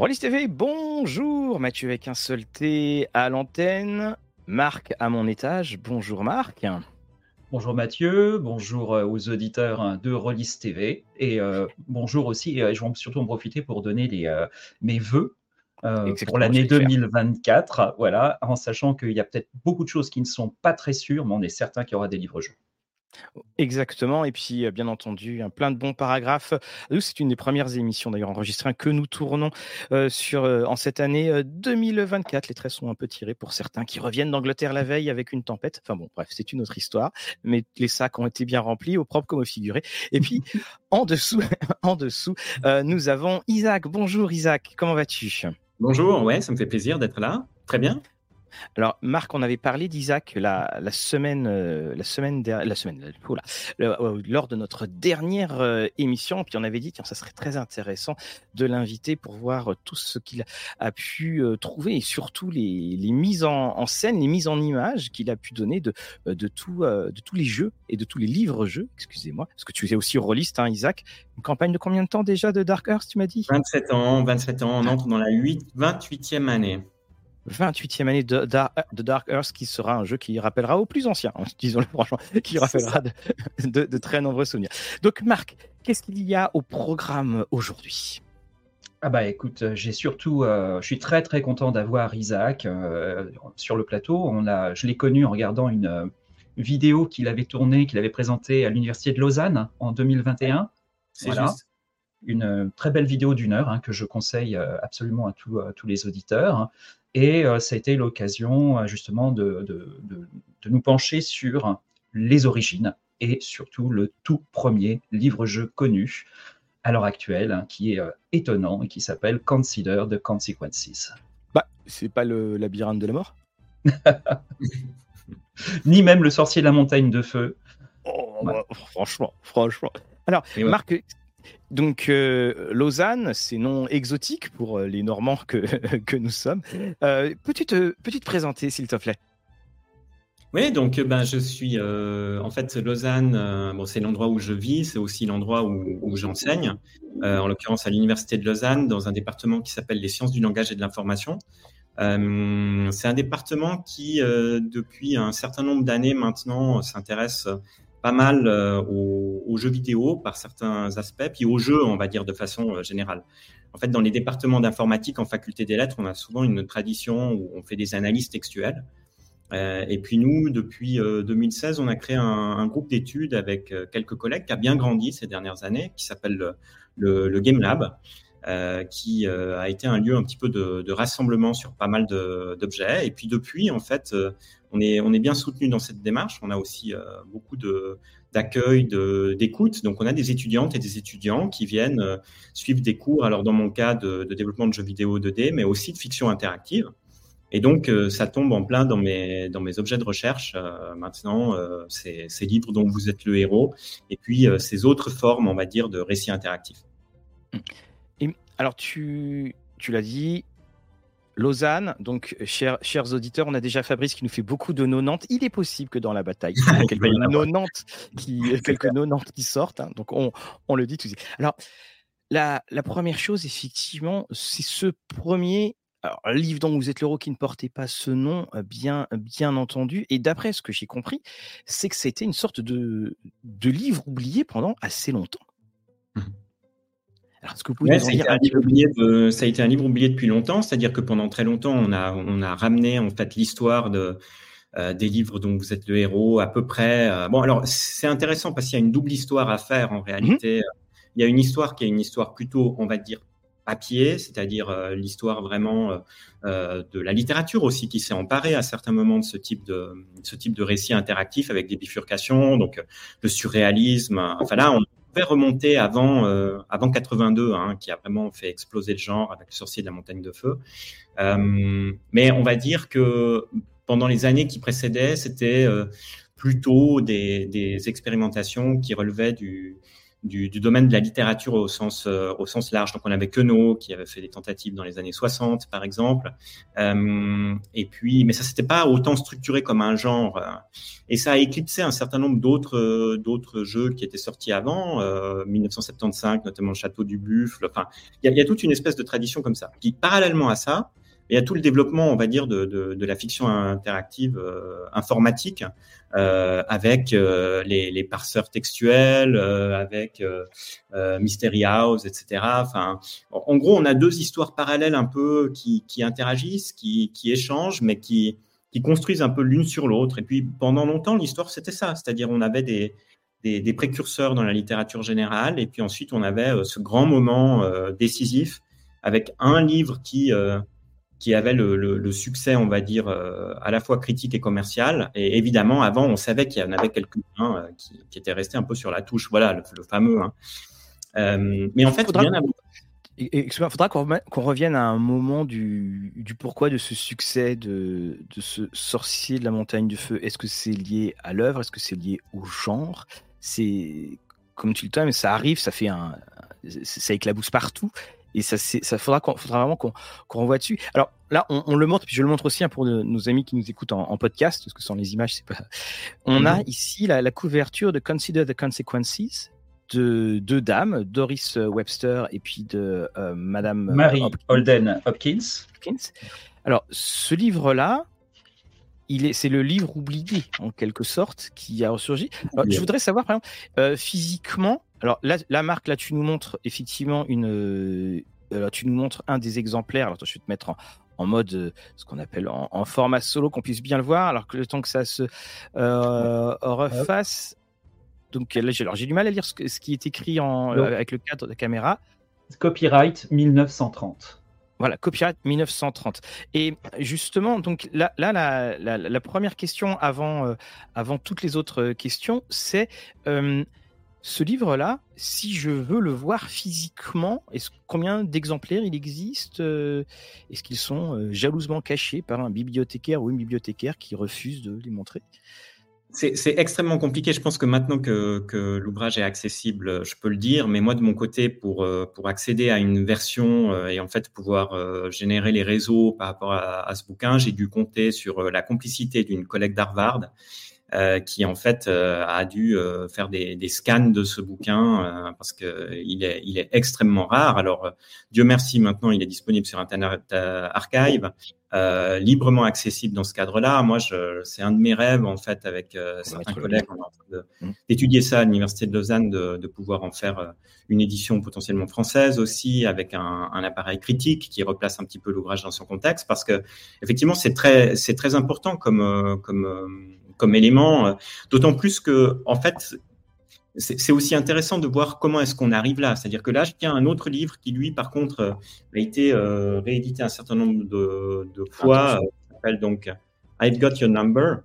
Rollis TV, bonjour. Mathieu avec un seul T à l'antenne, Marc à mon étage, bonjour Marc. Bonjour Mathieu, bonjour euh, aux auditeurs de Rollis TV et euh, bonjour aussi, et je vais surtout en profiter pour donner les, mes voeux pour l'année 2024, voilà, en sachant qu'il y a peut-être beaucoup de choses qui ne sont pas très sûres, mais on est certain qu'il y aura des livres-jeux. Exactement. Et puis, bien entendu, un plein de bons paragraphes. Nous, c'est une des premières émissions d'ailleurs enregistrées que nous tournons sur, en cette année 2024. Les traits sont un peu tirés pour certains qui reviennent d'Angleterre la veille avec une tempête. Enfin bon, bref, c'est une autre histoire. Mais les sacs ont été bien remplis, au propre comme au figuré. Et puis, en dessous, en dessous, nous avons Isaac. Bonjour Isaac, comment vas-tu? Bonjour, ouais, ça me fait plaisir d'être là. Très bien. Alors, Marc, on avait parlé d'Isaac la, la, semaine, euh, la semaine, la semaine, euh, lors de notre dernière euh, émission, puis on avait dit que ça serait très intéressant de l'inviter pour voir tout ce qu'il a pu trouver et surtout les, les mises en, scène, les mises en image qu'il a pu donner de, de, tout, de tous les jeux et de tous les livres-jeux, excusez-moi, parce que tu es aussi rôliste, hein, Isaac. Une campagne de combien de temps déjà de Dark Earth, tu m'as dit? 27 ans, 27 ans, on entre dans la 8, 28e année. 28e année de, Dark Earth, qui sera un jeu qui rappellera aux plus anciens, hein, disons-le franchement, qui rappellera de, très nombreux souvenirs. Donc, Marc, qu'est-ce qu'il y a au programme aujourd'hui? Ah bah écoute, j'ai surtout, euh, je suis très très content d'avoir Isaac euh, sur le plateau. On a, je l'ai connu en regardant une euh, vidéo qu'il avait tournée, qu'il avait présentée à l'université de Lausanne en 2021. C'est juste. Une très belle vidéo d'une heure hein, que je conseille absolument à, à tous les auditeurs. Et euh, ça a été l'occasion euh, justement de, nous pencher sur les origines et surtout le tout premier livre-jeu connu à l'heure actuelle, hein, qui est euh, étonnant et qui s'appelle Consider the Consequences. Bah, c'est pas le labyrinthe de la mort? Ni même le sorcier de la montagne de feu. Oh, bah, franchement, franchement. Alors, Marc, donc, euh, Lausanne, c'est non exotique pour euh, les Normands que, nous sommes. Euh, Peux-tu te, te, présenter, s'il te plaît Oui, donc ben, je suis en fait Lausanne, bon, c'est l'endroit où je vis, c'est aussi l'endroit où, où j'enseigne, en l'occurrence à l'Université de Lausanne, dans un département qui s'appelle les sciences du langage et de l'information. c'est un département qui, depuis un certain nombre d'années maintenant, s'intéresse pas mal euh, aux, jeux vidéo par certains aspects, puis aux jeux, on va dire, de façon euh, générale. En fait, dans les départements d'informatique en faculté des lettres, on a souvent une tradition où on fait des analyses textuelles. Euh, et puis nous, depuis 2016, on a créé un, groupe d'études avec quelques collègues qui a bien grandi ces dernières années, qui s'appelle le, le, Game Lab. Euh, qui euh, a été un lieu un petit peu de, rassemblement sur pas mal d'objets. Et puis depuis, en fait, euh, on est, bien soutenu dans cette démarche. On a aussi beaucoup d'accueil, d'écoute. Donc, on a des étudiantes et des étudiants qui viennent suivre des cours, alors dans mon cas, de, développement de jeux vidéo 2D, mais aussi de fiction interactive. Et donc, ça tombe en plein dans mes, dans mes objets de recherche. maintenant, ces, ces, livres dont vous êtes le héros, et puis ces autres formes, on va dire, de récits interactifs. Alors, tu, tu l'as dit, Lausanne, donc chers, chers auditeurs, on a déjà Fabrice qui nous fait beaucoup de 90. Il est possible que dans la bataille, il y ait quelques 90 qui, quelques 90 qui sortent. Hein. donc on, on, le dit tout de suite. Alors, la, la première chose, effectivement, c'est ce premier alors, livre dont vous êtes l'euro qui ne portait pas ce nom, euh, bien, bien entendu. Et d'après ce que j'ai compris, c'est que c'était une sorte de, de livre oublié pendant assez longtemps. Mmh ça, a été un livre oublié depuis longtemps, c'est-à-dire que pendant très longtemps, on a, on a ramené en fait l'histoire de, euh, des livres dont vous êtes le héros à peu près. Euh, bon, alors c'est intéressant parce qu'il y a une double histoire à faire en réalité. Mhm. Il y a une histoire qui est une histoire plutôt, on va dire, papier, c'est-à-dire euh, l'histoire vraiment de la littérature aussi qui s'est emparée à certains moments de ce type de ce type de récit interactif avec des bifurcations, donc le surréalisme. Enfin là, on pouvait remonter avant, euh, avant 82, hein, qui a vraiment fait exploser le genre avec le sorcier de la montagne de feu. Euh, mais on va dire que pendant les années qui précédaient, c'était euh, plutôt des, des, expérimentations qui relevaient du, du, domaine de la littérature au sens, euh, au sens large. Donc, on avait Queneau qui avait fait des tentatives dans les années 60, par exemple. Euh, et puis, mais ça, c'était pas autant structuré comme un genre. Euh, et ça a éclipsé un certain nombre d'autres, d'autres jeux qui étaient sortis avant, 1975, notamment le Château du Buffle. Enfin, il y, y, a toute une espèce de tradition comme ça. Qui, parallèlement à ça, il y a tout le développement, on va dire, de, de, de la fiction interactive euh, informatique, euh, avec euh, les, les, parseurs textuels, euh, avec Mystery House, etc. Enfin, en gros, on a deux histoires parallèles un peu qui, qui interagissent, qui, qui échangent, mais qui, qui construisent un peu l'une sur l'autre. Et puis, pendant longtemps, l'histoire, c'était ça. C'est-à-dire, on avait des, des, des, précurseurs dans la littérature générale, et puis ensuite, on avait ce grand moment décisif avec un livre qui qui avait le, le, succès, on va dire, euh, à la fois critique et commercial. Et évidemment, avant, on savait qu'il y en avait quelques-uns euh, qui, qui, étaient restés un peu sur la touche. Voilà, le, fameux. Hein. Euh, mais en fait, faudra, il faudra qu'on revienne à un moment du, du, pourquoi de ce succès de, de ce sorcier de la montagne du feu. Est-ce que c'est lié à l'œuvre? Est-ce que c'est lié au genre? C'est comme tu le dis, mais ça arrive, ça fait un, ça éclabousse partout. Et ça, ça faudra, faudra vraiment qu'on renvoie dessus. Alors là, on, le montre, puis je le montre aussi hein, pour nos amis qui nous écoutent en, podcast, parce que sans les images, c'est pas. On a ici la, couverture de Consider the Consequences de deux dames, Doris Webster et puis de euh, Madame Mary Holden Hopkins. Hopkins. Alors, ce livre-là, c'est le livre oublié en quelque sorte qui a ressurgi. je voudrais savoir, par exemple, euh, physiquement, alors là, la marque, là, tu nous montres effectivement une. Euh, tu nous montres un des exemplaires. Alors, je vais te mettre en, mode euh, ce qu'on appelle en, format solo, qu'on puisse bien le voir. Alors que le temps que ça se euh, refasse. Donc là, j'ai du mal à lire ce, qui est écrit en, avec le cadre de la caméra. Copyright 1930. Voilà, copyright 1930. Et justement, donc là, là la, la, première question avant, avant toutes les autres questions, c'est ce livre-là, si je veux le voir physiquement, combien d'exemplaires il existe euh, Est-ce qu'ils sont euh, jalousement cachés par un bibliothécaire ou une bibliothécaire qui refuse de les montrer? C'est extrêmement compliqué. Je pense que maintenant que, l'ouvrage est accessible, je peux le dire. Mais moi, de mon côté, pour, euh, accéder à une version et en fait pouvoir générer les réseaux par rapport à ce bouquin, j'ai dû compter sur la complicité d'une collègue d'Harvard euh, qui en fait euh, a dû euh, faire des, des, scans de ce bouquin parce que il est, il est extrêmement rare. Alors Dieu merci, maintenant il est disponible sur Internet Archive, librement accessible dans ce cadre-là. Moi, c'est un de mes rêves en fait avec certains collègues mmh. d'étudier ça à l'université de Lausanne, de, de, pouvoir en faire une édition potentiellement française aussi avec un, un appareil critique qui replace un petit peu l'ouvrage dans son contexte parce que effectivement c'est très c'est très important comme comme comme élément, euh, d'autant plus que, en fait, c'est aussi intéressant de voir comment est-ce qu'on arrive là. C'est-à-dire que là, je tiens un autre livre qui, lui, par contre, euh, a été euh, réédité un certain nombre de, fois. qui s'appelle donc I've Got Your Number.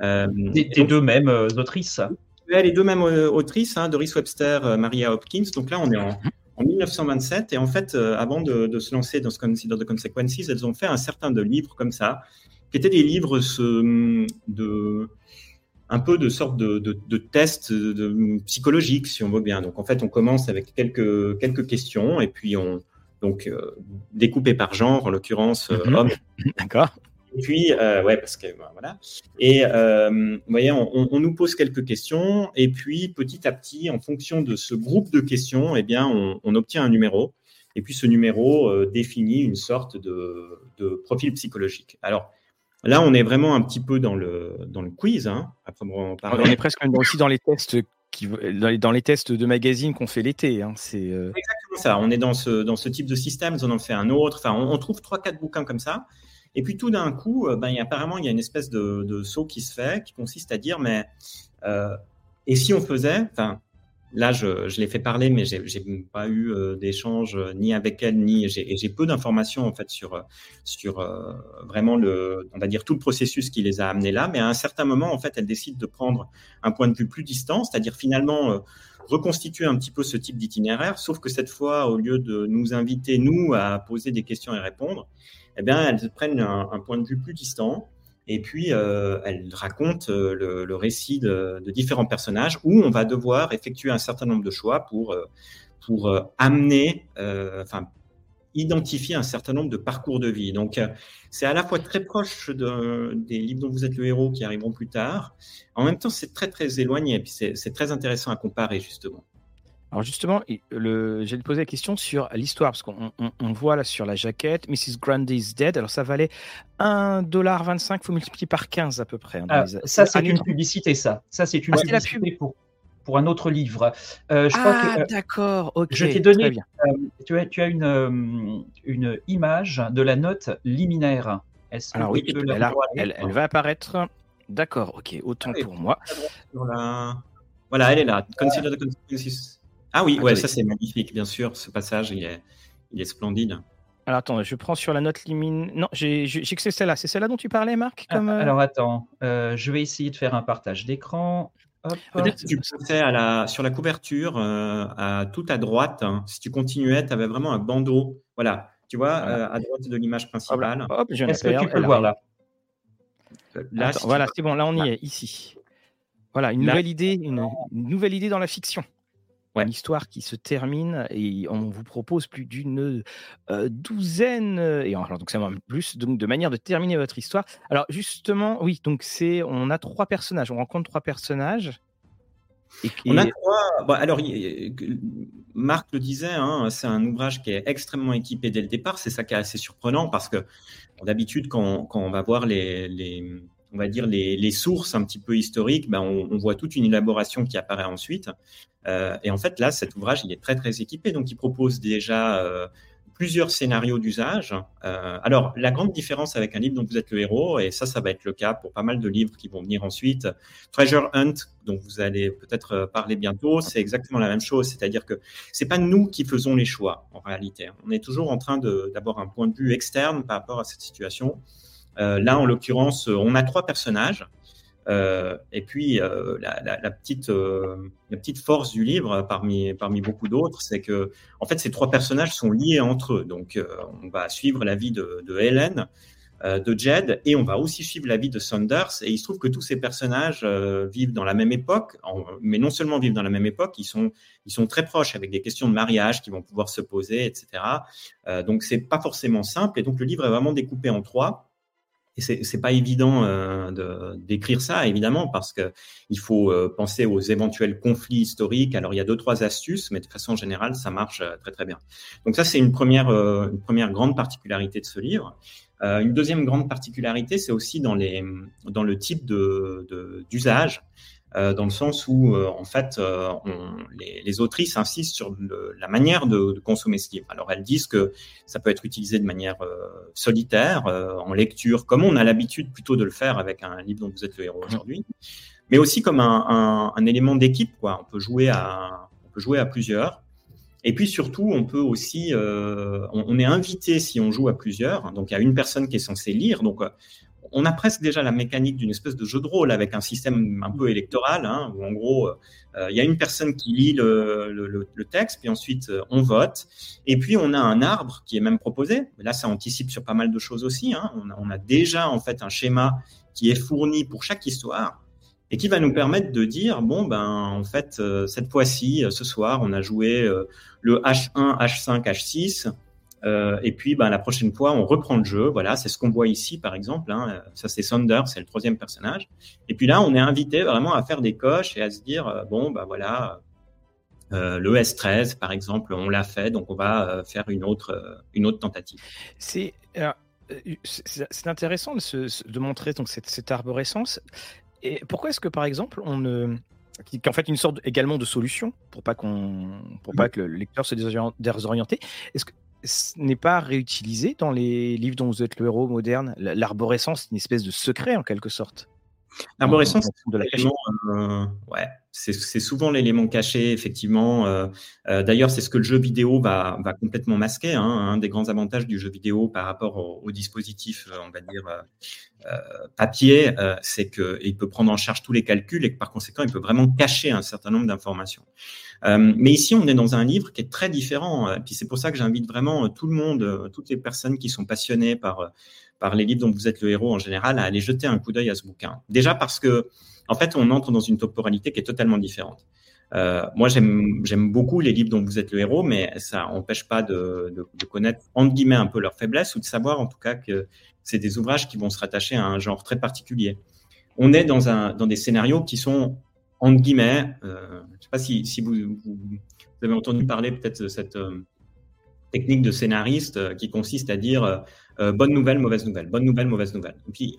les, deux mêmes autrices. les deux mêmes autrices, hein, Doris Webster, Maria Hopkins. Donc là, on est en, 1927. Et en fait, avant de, de, se lancer dans ce Consider the Consequences, elles ont fait un certain de livres comme ça qui étaient des livres de un peu de sorte de, de, tests de, psychologiques, si on veut bien. Donc en fait, on commence avec quelques quelques questions et puis on donc euh, découpé par genre, en l'occurrence euh, mhm. homme. D'accord. Et puis, euh, ouais, parce que voilà. Et vous voyez, on, nous pose quelques questions, et puis petit à petit, en fonction de ce groupe de questions, eh bien, on, on obtient un numéro. Et puis, ce numéro définit une sorte de, de profil psychologique. Alors, Là, on est vraiment un petit peu dans le, dans le quiz. Hein, on, est presque aussi dans les tests qui, dans les, tests de magazines qu'on fait l'été. Hein, c'est euh, exactement ça. On est dans ce, dans ce type de système. On en fait un autre. Enfin, on, trouve trois, quatre bouquins comme ça. Et puis tout d'un coup, euh, ben, il y a, apparemment, il y a une espèce de, de, saut qui se fait, qui consiste à dire, mais euh, et si on faisait, enfin, Là, je, l'ai fait parler, mais j'ai, pas eu euh, d'échange euh, ni avec elle, ni j'ai, peu d'informations en fait sur euh, sur vraiment le, on va dire tout le processus qui les a amenés là. Mais à un certain moment, en fait, elle décide de prendre un point de vue plus distant, c'est-à-dire finalement reconstituer un petit peu ce type d'itinéraire, sauf que cette fois, au lieu de nous inviter nous à poser des questions et répondre, eh bien, elles prennent un point de vue plus distant Et puis, elle raconte le, récit de, différents personnages où on va devoir effectuer un certain nombre de choix pour, pour amener, enfin, identifier un certain nombre de parcours de vie. Donc, euh, c'est à la fois très proche de, des livres dont vous êtes le héros qui arriveront plus tard. En même temps, c'est très, très éloigné. Et puis, c'est très intéressant à comparer, justement. Alors justement, j'ai posé la question sur l'histoire, parce qu'on voit là sur la jaquette, Mrs. Grundy is dead. Alors ça valait 1,25$, il faut multiplier par 15 à peu près. Hein, ah, ça, c'est une publicité, ça. Ça, c'est une ah, publicité pour, pour un autre livre. Euh, je ah, euh, d'accord, ok. Je t'ai donné, euh, tu, as, tu as une, une image de la note liminaire. Est-ce Alors oui, elle, elle, va apparaître. D'accord, ok, autant pour moi. Voilà, elle est là. Ah oui, ouais, ça c'est magnifique, bien sûr. Ce passage, il est, il est splendide. Alors attends, je prends sur la note limine. Non, j'ai que c'est celle-là. C'est celle-là dont tu parlais, Marc comme... Alors attends, je vais essayer de faire un partage d'écran. Peut-être que tu pensais à la, sur la couverture, euh, à tout à droite, hein. si tu continuais, tu avais vraiment un bandeau. Voilà, tu vois, euh, à droite de l'image principale. Est-ce que tu peux le voir là? Euh, là Voilà, c'est bon, là on y est, ici. Voilà, une nouvelle idée, une, nouvelle idée dans la fiction. Une histoire qui se termine et on vous propose plus d'une douzaine et alors donc c'est même plus donc de manière de terminer votre histoire. Alors justement, oui, donc c'est on a trois personnages, on rencontre trois personnages. On a trois. alors, Marc le disait, hein, c'est un ouvrage qui est extrêmement équipé dès le départ. C'est ça qui est assez surprenant parce que d'habitude, quand, quand, on va voir les, les on va dire les, sources un petit peu historiques, ben on, on, voit toute une élaboration qui apparaît ensuite. Euh, et en fait, là, cet ouvrage, il est très, très équipé. Donc, il propose déjà euh, plusieurs scénarios d'usage. Euh, alors, la grande différence avec un livre dont vous êtes le héros, et ça, ça va être le cas pour pas mal de livres qui vont venir ensuite, Treasure Hunt, dont vous allez peut-être parler bientôt, c'est exactement la même chose. C'est-à-dire que c'est pas nous qui faisons les choix, en réalité. On est toujours en train d'avoir un point de vue externe par rapport à cette situation. Là, en l'occurrence, on a trois personnages. Euh, et puis euh, la, petite, euh, force du livre, parmi, beaucoup d'autres, c'est que en fait ces trois personnages sont liés entre eux. Donc on va suivre la vie de, de Hélène, de Jed, et on va aussi suivre la vie de Saunders. Et il se trouve que tous ces personnages vivent dans la même époque, mais non seulement vivent dans la même époque, ils sont, ils sont très proches avec des questions de mariage qui vont pouvoir se poser, etc. donc c'est pas forcément simple. Et donc le livre est vraiment découpé en trois. Et c'est pas évident euh, d'écrire ça, évidemment, parce que il faut euh, penser aux éventuels conflits historiques. Alors, il y a deux, trois astuces, mais de façon générale, ça marche euh, très, très bien. Donc, ça, c'est une première, euh, une première grande particularité de ce livre. une deuxième grande particularité, c'est aussi dans, les, dans le type d'usage. De, euh, dans le sens où, euh, en fait, euh, on, les, autrices insistent sur la manière de, consommer ce livre. Alors, elles disent que ça peut être utilisé de manière solitaire, en lecture, comme on a l'habitude plutôt de le faire avec un livre dont vous êtes le héros aujourd'hui, mais aussi comme un, élément d'équipe. Quoi. On peut jouer à, on peut jouer à plusieurs. Et puis surtout, on peut aussi, on, est invité si on joue à plusieurs. Donc il y a une personne qui est censée lire. Donc on a presque déjà la mécanique d'une espèce de jeu de rôle avec un système un peu électoral, hein, où en gros, euh, il y a une personne qui lit le, texte, puis ensuite euh, on vote, et puis on a un arbre qui est même proposé. Là, ça anticipe sur pas mal de choses aussi. Hein. On, a, déjà en fait un schéma qui est fourni pour chaque histoire et qui va nous permettre de dire bon ben en fait euh, cette fois-ci ce soir on a joué le H1, H5, H6 euh, et puis, ben, la prochaine fois, on reprend le jeu. Voilà, c'est ce qu'on voit ici, par exemple. Hein. Ça, c'est Saunders, c'est le troisième personnage. Et puis là, on est invité vraiment à faire des coches et à se dire, euh, bon, ben voilà, euh, le S13, par exemple, on l'a fait, donc on va euh, faire une autre, une autre tentative. C'est intéressant de, de, montrer donc cette, cette arborescence. Et pourquoi est-ce que, par exemple, on ne qui, est en fait une sorte également de solution pour pas qu'on pour pas que le lecteur se désoriente. Est-ce que n'est pas réutilisé dans les livres dont vous êtes le héros moderne? L'arborescence, c'est une espèce de secret en quelque sorte? L'arborescence, euh, ouais, c'est souvent l'élément caché, effectivement. Euh, euh, d'ailleurs, c'est ce que le jeu vidéo va, complètement masquer. Hein. Un des grands avantages du jeu vidéo par rapport au, dispositif, on va dire, papier, c'est qu'il peut prendre en charge tous les calculs et que par conséquent, il peut vraiment cacher un certain nombre d'informations. mais ici, on est dans un livre qui est très différent. Et puis c'est pour ça que j'invite vraiment tout le monde, toutes les personnes qui sont passionnées par par les livres dont vous êtes le héros en général, à aller jeter un coup d'œil à ce bouquin. Déjà parce que, en fait, on entre dans une temporalité qui est totalement différente. Euh, moi, j'aime beaucoup les livres dont vous êtes le héros, mais ça n'empêche pas de, connaître, entre guillemets, un peu leurs faiblesses ou de savoir, en tout cas, que c'est des ouvrages qui vont se rattacher à un genre très particulier. On est dans, des scénarios qui sont, entre guillemets, euh, je ne sais pas si, vous, avez entendu parler peut-être de cette euh, technique de scénariste qui consiste à dire bonne nouvelle, mauvaise nouvelle, bonne nouvelle, mauvaise nouvelle. Et puis,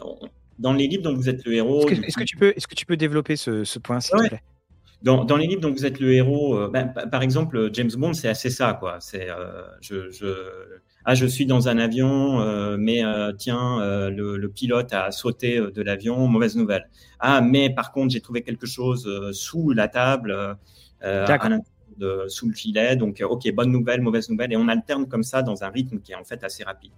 dans les livres dont vous êtes le héros. Est-ce que, tu, peux, est que tu peux développer ce, point, s'il te plaît? Dans, dans, les livres dont vous êtes le héros, euh, ben, par exemple, James Bond, c'est assez ça, quoi. C'est, euh, je, je, ah, je suis dans un avion, mais tiens, le, le, pilote a sauté de l'avion, mauvaise nouvelle. Ah, mais par contre, j'ai trouvé quelque chose sous la table, de, sous le filet, donc ok, bonne nouvelle, mauvaise nouvelle, et on alterne comme ça dans un rythme qui est en fait assez rapide.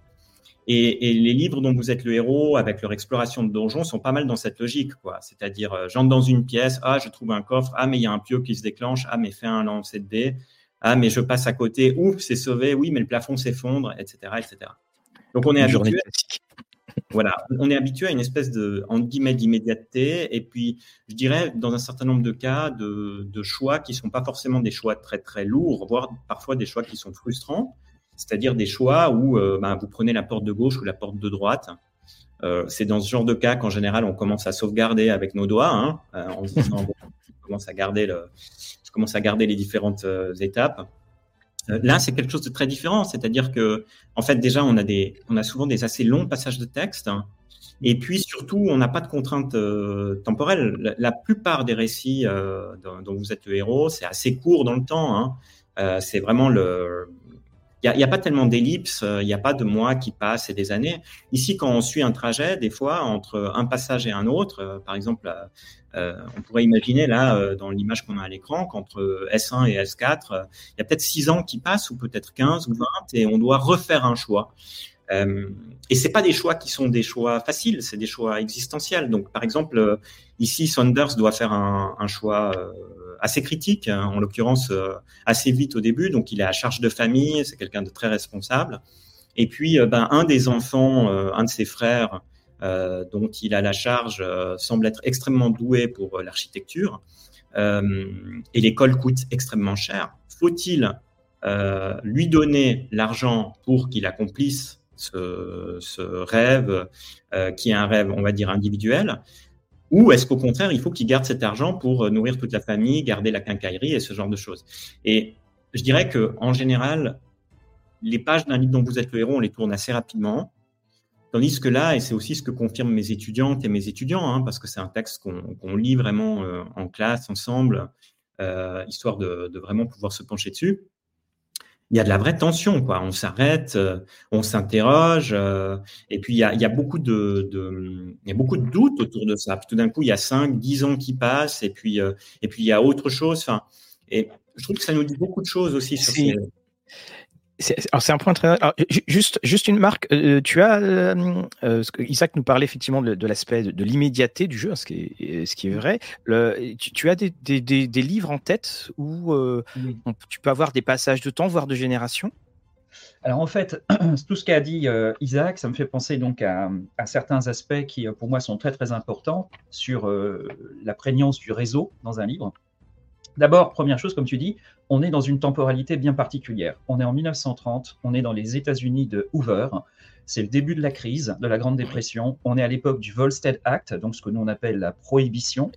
Et, les livres dont vous êtes le héros, avec leur exploration de donjons, sont pas mal dans cette logique, quoi. C'est-à-dire, euh, j'entre dans une pièce, ah, je trouve un coffre, ah, mais il y a un pieu qui se déclenche, ah, mais fais un lancer de dés, ah, mais je passe à côté, ouf, c'est sauvé, oui, mais le plafond s'effondre, etc., etc. Donc on est habitué. Voilà, on est habitué à une espèce de guillemets d'immédiateté, et puis je dirais dans un certain nombre de cas de, de choix qui sont pas forcément des choix très très lourds, voire parfois des choix qui sont frustrants c'est-à-dire des choix où euh, ben, vous prenez la porte de gauche ou la porte de droite. Euh, c'est dans ce genre de cas qu'en général on commence à sauvegarder avec nos doigts, hein, euh, en disant commence à garder je commence à garder les différentes étapes. Là, c'est quelque chose de très différent, c'est-à-dire que, en fait, déjà, on a des, on a souvent des assez longs passages de texte, et puis surtout, on n'a pas de contraintes temporelles. La, plupart des récits dont, vous êtes le héros, c'est assez court dans le temps. Hein. c'est vraiment le, il n'y a, pas tellement d'ellipses, euh, il n'y a pas de mois qui passent et des années. Ici, quand on suit un trajet, des fois, entre un passage et un autre, euh, par exemple, euh, on pourrait imaginer là, dans l'image qu'on a à l'écran, qu'entre S1 et S4, il y a peut-être 6 ans qui passent, ou peut-être 15 ou 20, et on doit refaire un choix. Euh, et c'est pas des choix qui sont des choix faciles, c'est des choix existentiels. Donc, par exemple, ici, Saunders doit faire un, choix assez critique, hein, en l'occurrence assez vite au début. Donc, il est à charge de famille, c'est quelqu'un de très responsable. Et puis, ben, un des enfants, un de ses frères, dont il a la charge, semble être extrêmement doué pour l'architecture. et l'école coûte extrêmement cher. Faut-il lui donner l'argent pour qu'il accomplisse ce, rêve euh, qui est un rêve, on va dire, individuel ou est-ce qu'au contraire, il faut qu'il garde cet argent pour euh, nourrir toute la famille, garder la quincaillerie et ce genre de choses Et je dirais que en général, les pages d'un livre dont vous êtes le héros, on les tourne assez rapidement. Tandis que là, et c'est aussi ce que confirment mes étudiantes et mes étudiants, hein, parce que c'est un texte qu'on lit vraiment euh, en classe ensemble, histoire de, de, vraiment pouvoir se pencher dessus il y a de la vraie tension, quoi. On s'arrête, euh, on s'interroge, euh, et puis il y a, il y a beaucoup de, de, il y a beaucoup de doutes autour de ça. Puis tout d'un coup, il y a 5, 10 ans qui passent, et puis, euh, et puis il y a autre chose. Enfin, et je trouve que ça nous dit beaucoup de choses aussi sur ces, c'est un point très. juste, juste une marque. Euh, tu as. Euh, euh, Isaac nous parlait effectivement de, l'aspect de, l'immédiateté du jeu, ce qui est, ce qui est vrai. Le, tu, as des, des, des, livres en tête où tu peux avoir des passages de temps, voire de génération? Alors en fait, tout ce qu'a dit Isaac, ça me fait penser donc à, à, certains aspects qui pour moi sont très très importants sur la prégnance du réseau dans un livre. D'abord, première chose, comme tu dis, on est dans une temporalité bien particulière. On est en 1930, on est dans les États-Unis de Hoover. C'est le début de la crise, de la Grande Dépression. On est à l'époque du Volstead Act, donc ce que nous on appelle la prohibition.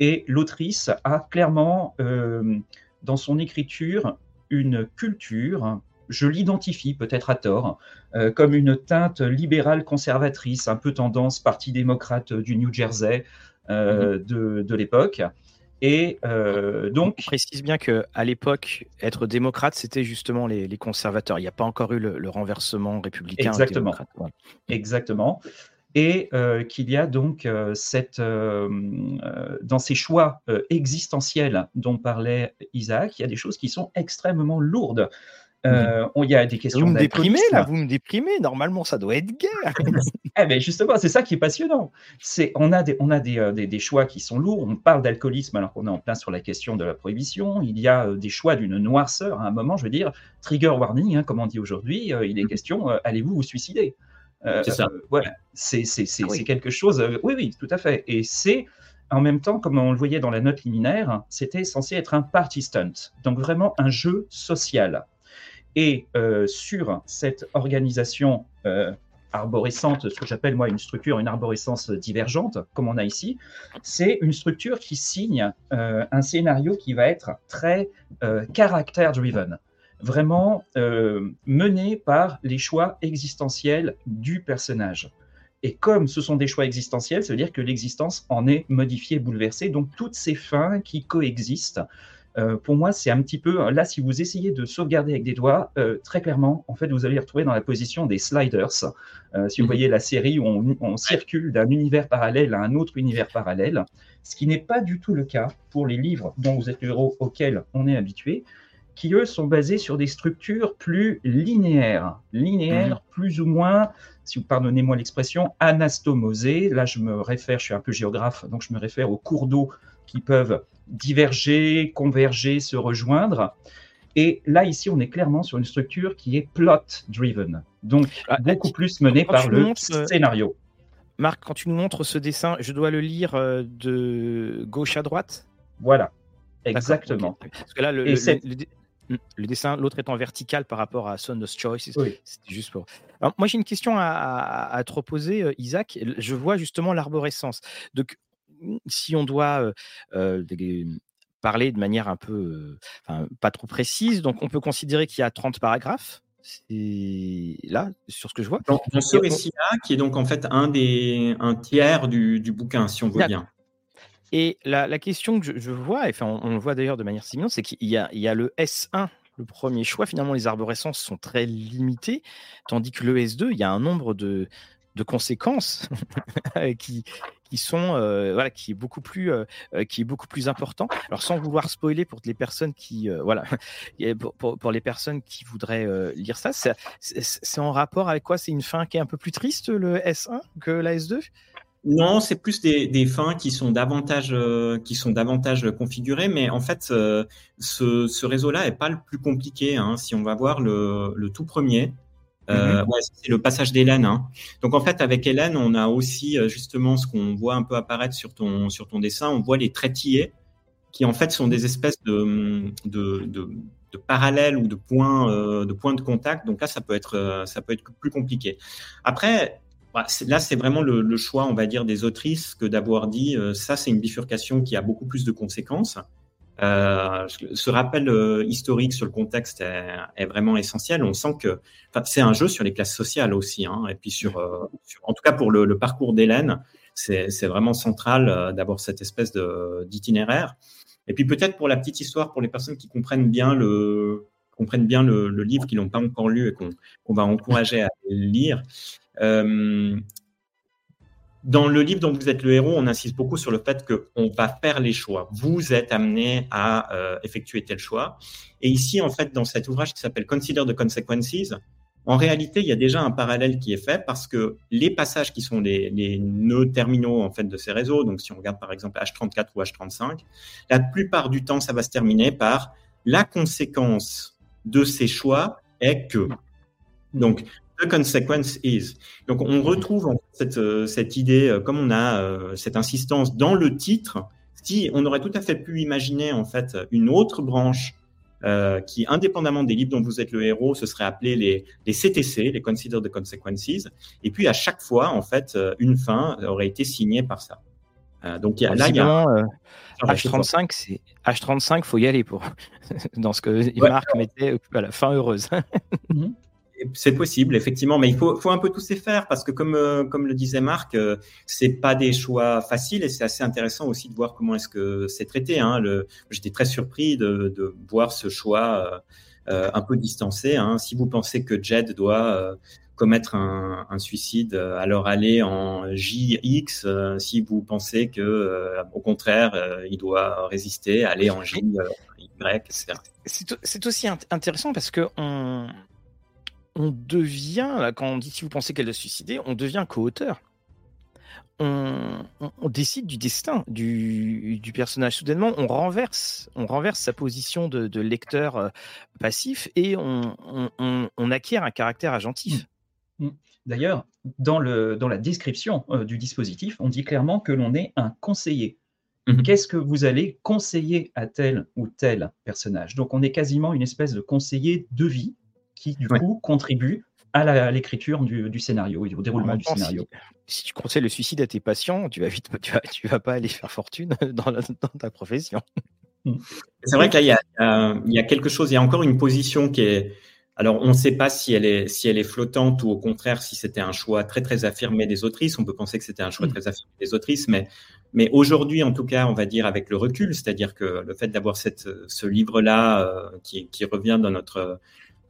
Et l'autrice a clairement, euh, dans son écriture, une culture, je l'identifie peut-être à tort, euh, comme une teinte libérale conservatrice, un peu tendance parti démocrate du New Jersey euh, mm-hmm. de, de l'époque. Et euh, donc. On précise bien qu'à l'époque, être démocrate, c'était justement les, conservateurs. Il n'y a pas encore eu le, renversement républicain. Exactement. Exactement. Et euh, qu'il y a donc euh, cette, dans ces choix existentiels dont parlait Isaac, il y a des choses qui sont extrêmement lourdes. Euh, il y a des questions. Vous me déprimez là, vous me déprimez. Normalement, ça doit être guerre. eh ben justement, c'est ça qui est passionnant. C'est on a des on a euh, des, des, choix qui sont lourds. On parle d'alcoolisme alors qu'on est en plein sur la question de la prohibition. Il y a euh, des choix d'une noirceur à un moment. Je veux dire, trigger warning, hein, comme on dit aujourd'hui. il est mm. question allez-vous vous suicider? C'est ça. ouais, c'est c'est ah quelque chose. oui oui, tout à fait. Et c'est en même temps, comme on le voyait dans la note liminaire, c'était censé être un party stunt, donc vraiment un jeu social. Et euh, sur cette organisation euh, arborescente, ce que j'appelle moi une structure, une arborescence divergente, comme on a ici, c'est une structure qui signe euh, un scénario qui va être très caractère-driven, vraiment mené par les choix existentiels du personnage. Et comme ce sont des choix existentiels, ça veut dire que l'existence en est modifiée, bouleversée. Donc toutes ces fins qui coexistent, euh, pour moi, c'est un petit peu là. Si vous essayez de sauvegarder avec des doigts, euh, très clairement, en fait, vous allez retrouver dans la position des sliders. Euh, si vous mhm. voyez la série où on, circule d'un univers parallèle à un autre univers parallèle, ce qui n'est pas du tout le cas pour les livres dont vous êtes le héros auxquels on est habitué, qui eux sont basés sur des structures plus linéaires, linéaires mhm. plus ou moins si vous pardonnez-moi l'expression, anastomosé. Là, je me réfère, je suis un peu géographe, donc je me réfère aux cours d'eau qui peuvent diverger, converger, se rejoindre. Et là, ici, on est clairement sur une structure qui est plot-driven, donc ah, beaucoup plus menée par le euh, scénario. Marc, quand tu nous montres ce dessin, je dois le lire euh, de gauche à droite? Voilà, exactement. Parce que là, le, Mm. Le dessin, l'autre étant vertical par rapport à Son's Choice. C'était juste pour. moi, j'ai une question à, te reposer, euh, Isaac. Je vois justement l'arborescence. Donc, si on doit euh, parler de manière un peu, pas trop précise, donc on peut considérer qu'il y a 30 paragraphes. C'est là, sur ce que je vois. Dans, ce récit-là, qui est donc en fait un des un tiers du, bouquin, si on veut bien. Et la, question que je, vois, et enfin, on, le voit d'ailleurs de manière similaire, c'est qu'il y, a, le S1, le premier choix. Finalement, les arborescences sont très limitées, tandis que le S2, il y a un nombre de, conséquences qui, qui sont euh, voilà qui est beaucoup plus euh, euh, qui est beaucoup plus important alors sans vouloir spoiler pour les personnes qui voilà pour, pour, les personnes qui voudraient lire ça c'est en rapport avec quoi? C'est une fin qui est un peu plus triste le S1 que la S2 non, c'est plus des, fins qui sont davantage qui sont davantage configurées, mais en fait, ce, réseau-là est pas le plus compliqué. Hein. si on va voir le, tout premier, euh, mhm. c'est le passage d'Hélène. Hein. Donc en fait, avec Hélène, on a aussi justement ce qu'on voit un peu apparaître sur ton sur ton dessin. On voit les trétillés qui en fait sont des espèces de, de, de parallèles ou de points de points de contact. Donc là, ça peut être ça peut être plus compliqué. Après, bah, là, c'est vraiment le, choix, on va dire, des autrices que d'avoir dit euh, ça, c'est une bifurcation qui a beaucoup plus de conséquences. Euh, ce rappel euh, historique sur le contexte est, vraiment essentiel. On sent que c'est un jeu sur les classes sociales aussi, hein, et puis sur, en tout cas pour le, parcours d'Hélène, c'est vraiment central d'avoir cette espèce d'itinéraire. Et puis peut-être pour la petite histoire, pour les personnes qui comprennent bien le comprennent bien le, livre, qui l'ont pas encore lu et qu'on va encourager à lire. Dans le livre dont vous êtes le héros, on insiste beaucoup sur le fait qu'on va faire les choix. Vous êtes amené à euh, effectuer tel choix. Et ici, en fait, dans cet ouvrage qui s'appelle Consider the Consequences, en réalité, il y a déjà un parallèle qui est fait parce que les passages qui sont les, les nœuds terminaux en fait de ces réseaux, donc si on regarde par exemple H34 ou H35, la plupart du temps, ça va se terminer par la conséquence de ces choix est que. Donc, The consequence is. Donc, on retrouve cette, euh, cette, idée, euh, comme on a euh, cette insistance dans le titre, si on aurait tout à fait pu imaginer en fait une autre branche qui, indépendamment des livres dont vous êtes le héros, ce serait appelé les, les CTC, les Consider the Consequences. Et puis à chaque fois, en fait, une fin aurait été signée par ça. donc là, il y a H35, c'est H35, faut y aller pour dans ce que Marc mettait à la fin heureuse. C'est possible, effectivement, mais il faut, un peu tous les faire parce que, comme, euh, comme le disait Marc, euh, c'est pas des choix faciles et c'est assez intéressant aussi de voir comment est-ce que c'est traité. Hein. J'étais très surpris de, voir ce choix euh, un peu distancé. Hein. Si vous pensez que Jed doit commettre un, suicide, alors allez en JX si vous pensez que, au contraire, il doit résister, allez en J, Y, etc. C'est aussi intéressant parce que on, on devient, quand on dit si vous pensez qu'elle doit se suicider, on devient co-auteur on, décide du destin du, personnage. Soudainement, on renverse, on renverse sa position de, lecteur euh, passif et on, acquiert un caractère agentif. Mmh. Mmh. D'ailleurs, dans, la description euh, du dispositif, on dit clairement que l'on est un conseiller. Mmh. Qu'est-ce que vous allez conseiller à tel ou tel personnage? Donc, on est quasiment une espèce de conseiller de vie qui, du coup, contribue à l'écriture du, scénario et au déroulement du scénario. Si, tu conseilles le suicide à tes patients, tu vas vite, tu vas, tu vas pas aller faire fortune dans, ta profession. Mm. C'est vrai que là, il y, a, il y, a, quelque chose, il y a encore une position qui est. Alors, on ne sait pas si elle, est, si elle est flottante ou au contraire si c'était un choix très très affirmé des autrices. On peut penser que c'était un choix mm. très affirmé des autrices, mais, mais aujourd'hui, en tout cas, on va dire avec le recul, c'est-à-dire que le fait d'avoir ce livre-là euh, qui, qui, revient dans notre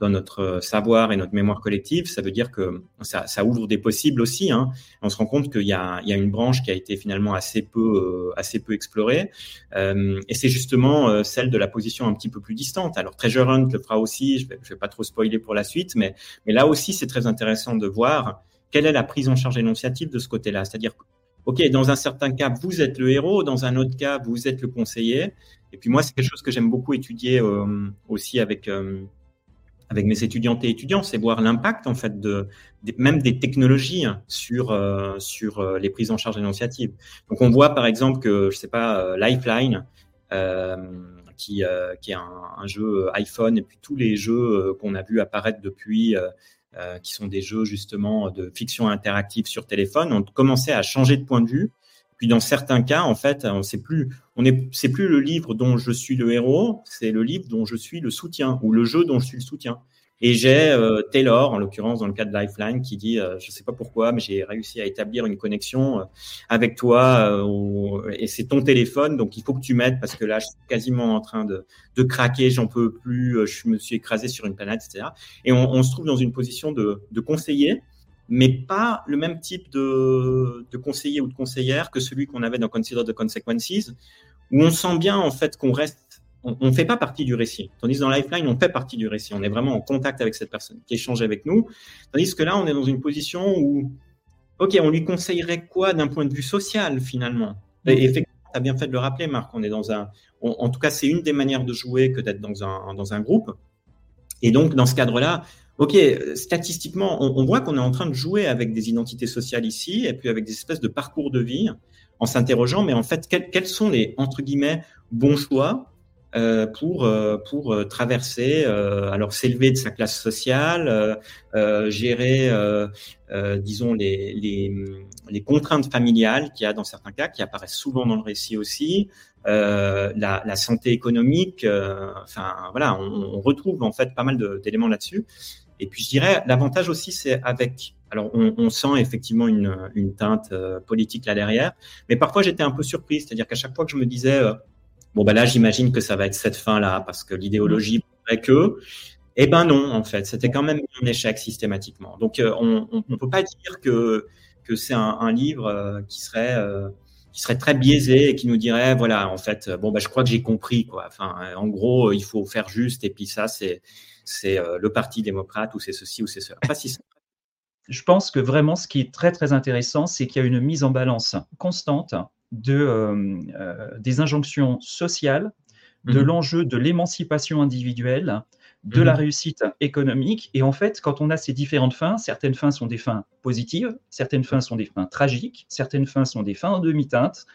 dans notre savoir et notre mémoire collective, ça veut dire que ça, ouvre des possibles aussi. Hein. On se rend compte qu'il y, a, une branche qui a été finalement assez peu, euh, assez peu explorée, euh, et c'est justement euh, celle de la position un petit peu plus distante. Alors Treasure Hunt le fera aussi. Je vais, vais pas trop spoiler pour la suite, mais, mais là aussi c'est très intéressant de voir quelle est la prise en charge énonciative de ce côté-là. C'est-à-dire, ok, dans un certain cas vous êtes le héros, dans un autre cas vous êtes le conseiller. Et puis moi c'est quelque chose que j'aime beaucoup étudier aussi avec avec mes étudiantes et étudiants, c'est voir l'impact en fait de, même des technologies sur euh, sur euh, les prises en charge énonciatives. Donc on voit par exemple que je sais pas euh, Lifeline euh, qui qui est un, un, jeu iPhone et puis tous les jeux qu'on a vu apparaître depuis qui sont des jeux justement de fiction interactive sur téléphone ont commencé à changer de point de vue puis dans certains cas, en fait, on sait plus, on est, c'est plus le livre dont je suis le héros, c'est le livre dont je suis le soutien ou le jeu dont je suis le soutien. Et j'ai euh, Taylor, en l'occurrence dans le cas de Lifeline, qui dit, euh, je ne sais pas pourquoi, mais j'ai réussi à établir une connexion euh, avec toi et c'est ton téléphone, donc il faut que tu m'aides parce que là, je suis quasiment en train de, de craquer, j'en peux plus, je me suis écrasé sur une planète, etc. Et on, on se trouve dans une position de, de conseiller mais pas le même type de, de conseiller ou de conseillère que celui qu'on avait dans Consider the Consequences, où on sent bien en fait qu'on reste, on ne fait pas partie du récit. Tandis que dans Lifeline, on fait partie du récit. On est vraiment en contact avec cette personne qui échange avec nous. Tandis que là, on est dans une position où, ok, on lui conseillerait quoi d'un point de vue social finalement? Et effectivement, tu as bien fait de le rappeler, Marc. On est dans un, en tout cas, c'est une des manières de jouer que d'être dans un, dans un groupe. Et donc, dans ce cadre-là, OK, statistiquement, on, voit qu'on est en train de jouer avec des identités sociales ici, et puis avec des espèces de parcours de vie, en s'interrogeant, mais en fait, quels, sont les, entre guillemets, bons choix euh, pour, euh, pour euh, traverser, alors s'élever de sa classe sociale, gérer, disons, les, les, contraintes familiales qu'il y a dans certains cas, qui apparaissent souvent dans le récit aussi, la, la, santé économique, enfin voilà, on, on, retrouve en fait pas mal d'éléments là-dessus. Et puis je dirais, l'avantage aussi, c'est avec. Alors, on, sent effectivement une, teinte euh, politique là derrière, mais parfois j'étais un peu surpris, c'est-à-dire qu'à chaque fois que je me disais, euh, bon, ben là, j'imagine que ça va être cette fin-là, parce que l'idéologie voudrait que. Eh ben non, en fait, c'était quand même un échec systématiquement. Donc, euh, on ne peut pas dire que, que c'est un, livre qui serait qui serait très biaisé et qui nous dirait voilà en fait bon bah je crois que j'ai compris quoi enfin en gros il faut faire juste et puis ça c'est c'est euh, le Parti démocrate ou c'est ceci ou c'est cela. Pas si Je pense que vraiment, ce qui est très très intéressant, c'est qu'il y a une mise en balance constante de, euh, euh, des injonctions sociales, de mhm. l'enjeu de l'émancipation individuelle, de la mhm. réussite économique. Et en fait, quand on a ces différentes fins, certaines fins sont des fins positives, certaines fins sont des fins tragiques, certaines fins sont des fins en demi-teinte.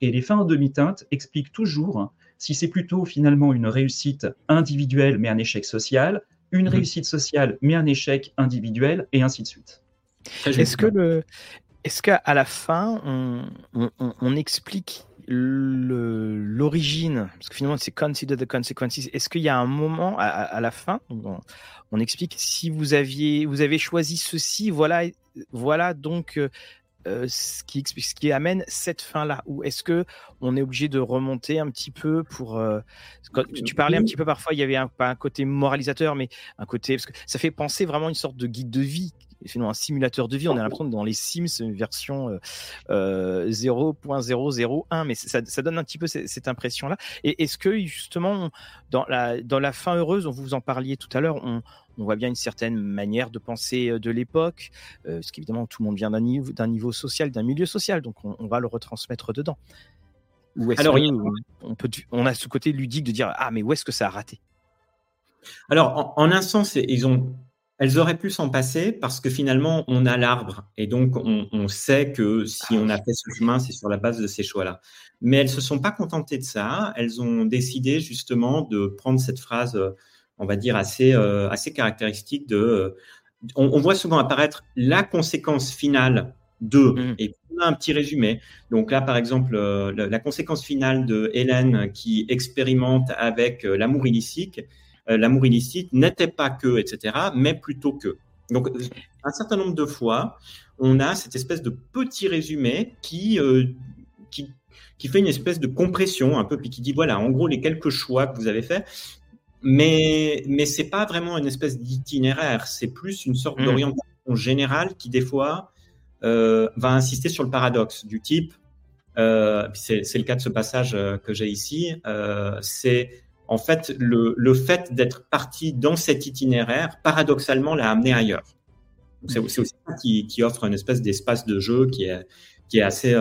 Et les fins en demi-teinte expliquent toujours si c'est plutôt finalement une réussite individuelle mais un échec social, une mhm. réussite sociale mais un échec individuel, et ainsi de suite. Est-ce que le, est-ce qu'à la fin on, on, explique l'origine, parce que finalement c'est consider the consequences. Est-ce qu'il y a un moment à, la fin, on, on, explique si vous aviez, vous avez choisi ceci, voilà, voilà donc euh, euh, ce, qui, ce qui amène cette fin-là Ou est-ce que on est obligé de remonter un petit peu pour euh, tu parlais un petit peu parfois, il y avait un, pas un côté moralisateur, mais un côté parce que ça fait penser vraiment une sorte de guide de vie sinon un simulateur de vie. On a l'impression dans les Sims version 0.001, mais ça, ça, donne un petit peu cette, impression-là. Et est-ce que justement, dans la, dans la fin heureuse, dont vous en parliez tout à l'heure, on, on voit bien une certaine manière de penser de l'époque, parce qu'évidemment tout le monde vient d'un niveau, niveau, social, d'un milieu social, donc on, va le retransmettre dedans. Ou Alors, on, peut, on a ce côté ludique de dire ah mais où est-ce que ça a raté? Alors en, un sens, ils ont, elles auraient pu s'en passer parce que finalement on a l'arbre et donc on, sait que si on a fait ce chemin, c'est sur la base de ces choix-là. Mais elles se sont pas contentées de ça. Elles ont décidé justement de prendre cette phrase on va dire, assez, euh, assez caractéristique de. Euh, on, voit souvent apparaître la conséquence finale de, mmh. et on a un petit résumé. Donc là, par exemple, euh, la, conséquence finale de Hélène qui expérimente avec l'amour illicite, l'amour illicite n'était pas que, etc., mais plutôt que. Donc, un certain nombre de fois, on a cette espèce de petit résumé qui, qui, qui fait une espèce de compression un peu, puis qui dit voilà, en gros, les quelques choix que vous avez faits, mais, mais ce n'est pas vraiment une espèce d'itinéraire, c'est plus une sorte mmh. d'orientation générale qui, des fois, euh, va insister sur le paradoxe du type, euh, c'est le cas de ce passage euh, que j'ai ici, c'est en fait le, le fait d'être parti dans cet itinéraire, paradoxalement, l'a amené ailleurs. C'est aussi ça qui, qui, offre une espèce d'espace de jeu qui est, qui est, assez,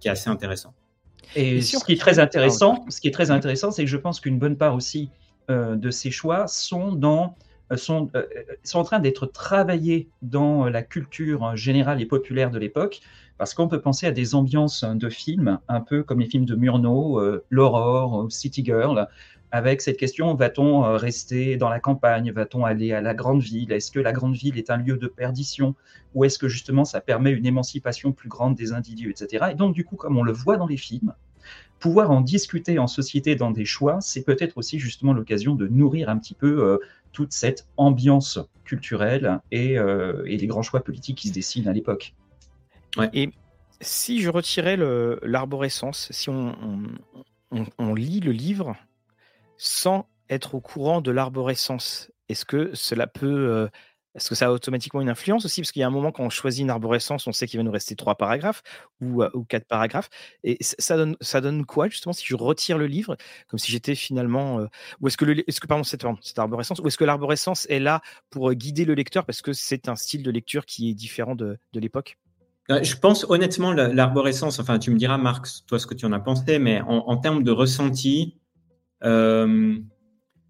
qui est assez intéressant. Et ce qui est très intéressant, ce qui est très intéressant, c'est que je pense qu'une bonne part aussi euh, de ces choix sont, dans, euh, sont, euh, sont en train d'être travaillés dans la culture générale et populaire de l'époque, parce qu'on peut penser à des ambiances de films, un peu comme les films de Murnau, L'Aurore, City Girl, avec cette question, va-t-on rester dans la campagne? Va-t-on aller à la grande ville? Est-ce que la grande ville est un lieu de perdition? Ou est-ce que justement ça permet une émancipation plus grande des individus, etc. Et donc du coup, comme on le voit dans les films, pouvoir en discuter en société dans des choix, c'est peut-être aussi justement l'occasion de nourrir un petit peu euh, toute cette ambiance culturelle et, euh, et, les grands choix politiques qui se dessinent à l'époque. Et si je retirais l'arborescence, si on, on, lit le livre sans être au courant de l'arborescence, est-ce que cela peut euh, est-ce que ça a automatiquement une influence aussi? Parce qu'il y a un moment, quand on choisit une arborescence, on sait qu'il va nous rester trois paragraphes ou, quatre paragraphes. Et ça donne, ça donne quoi, justement, si je retire le livre, comme si j'étais finalement. ou est-ce que, le, est-ce que pardon, cette, arborescence, ou est-ce que l'arborescence est là pour guider le lecteur parce que c'est un style de lecture qui est différent de, de l'époque? Je pense honnêtement, l'arborescence, enfin tu me diras Marc, toi ce que tu en as pensé, mais en, termes de ressenti,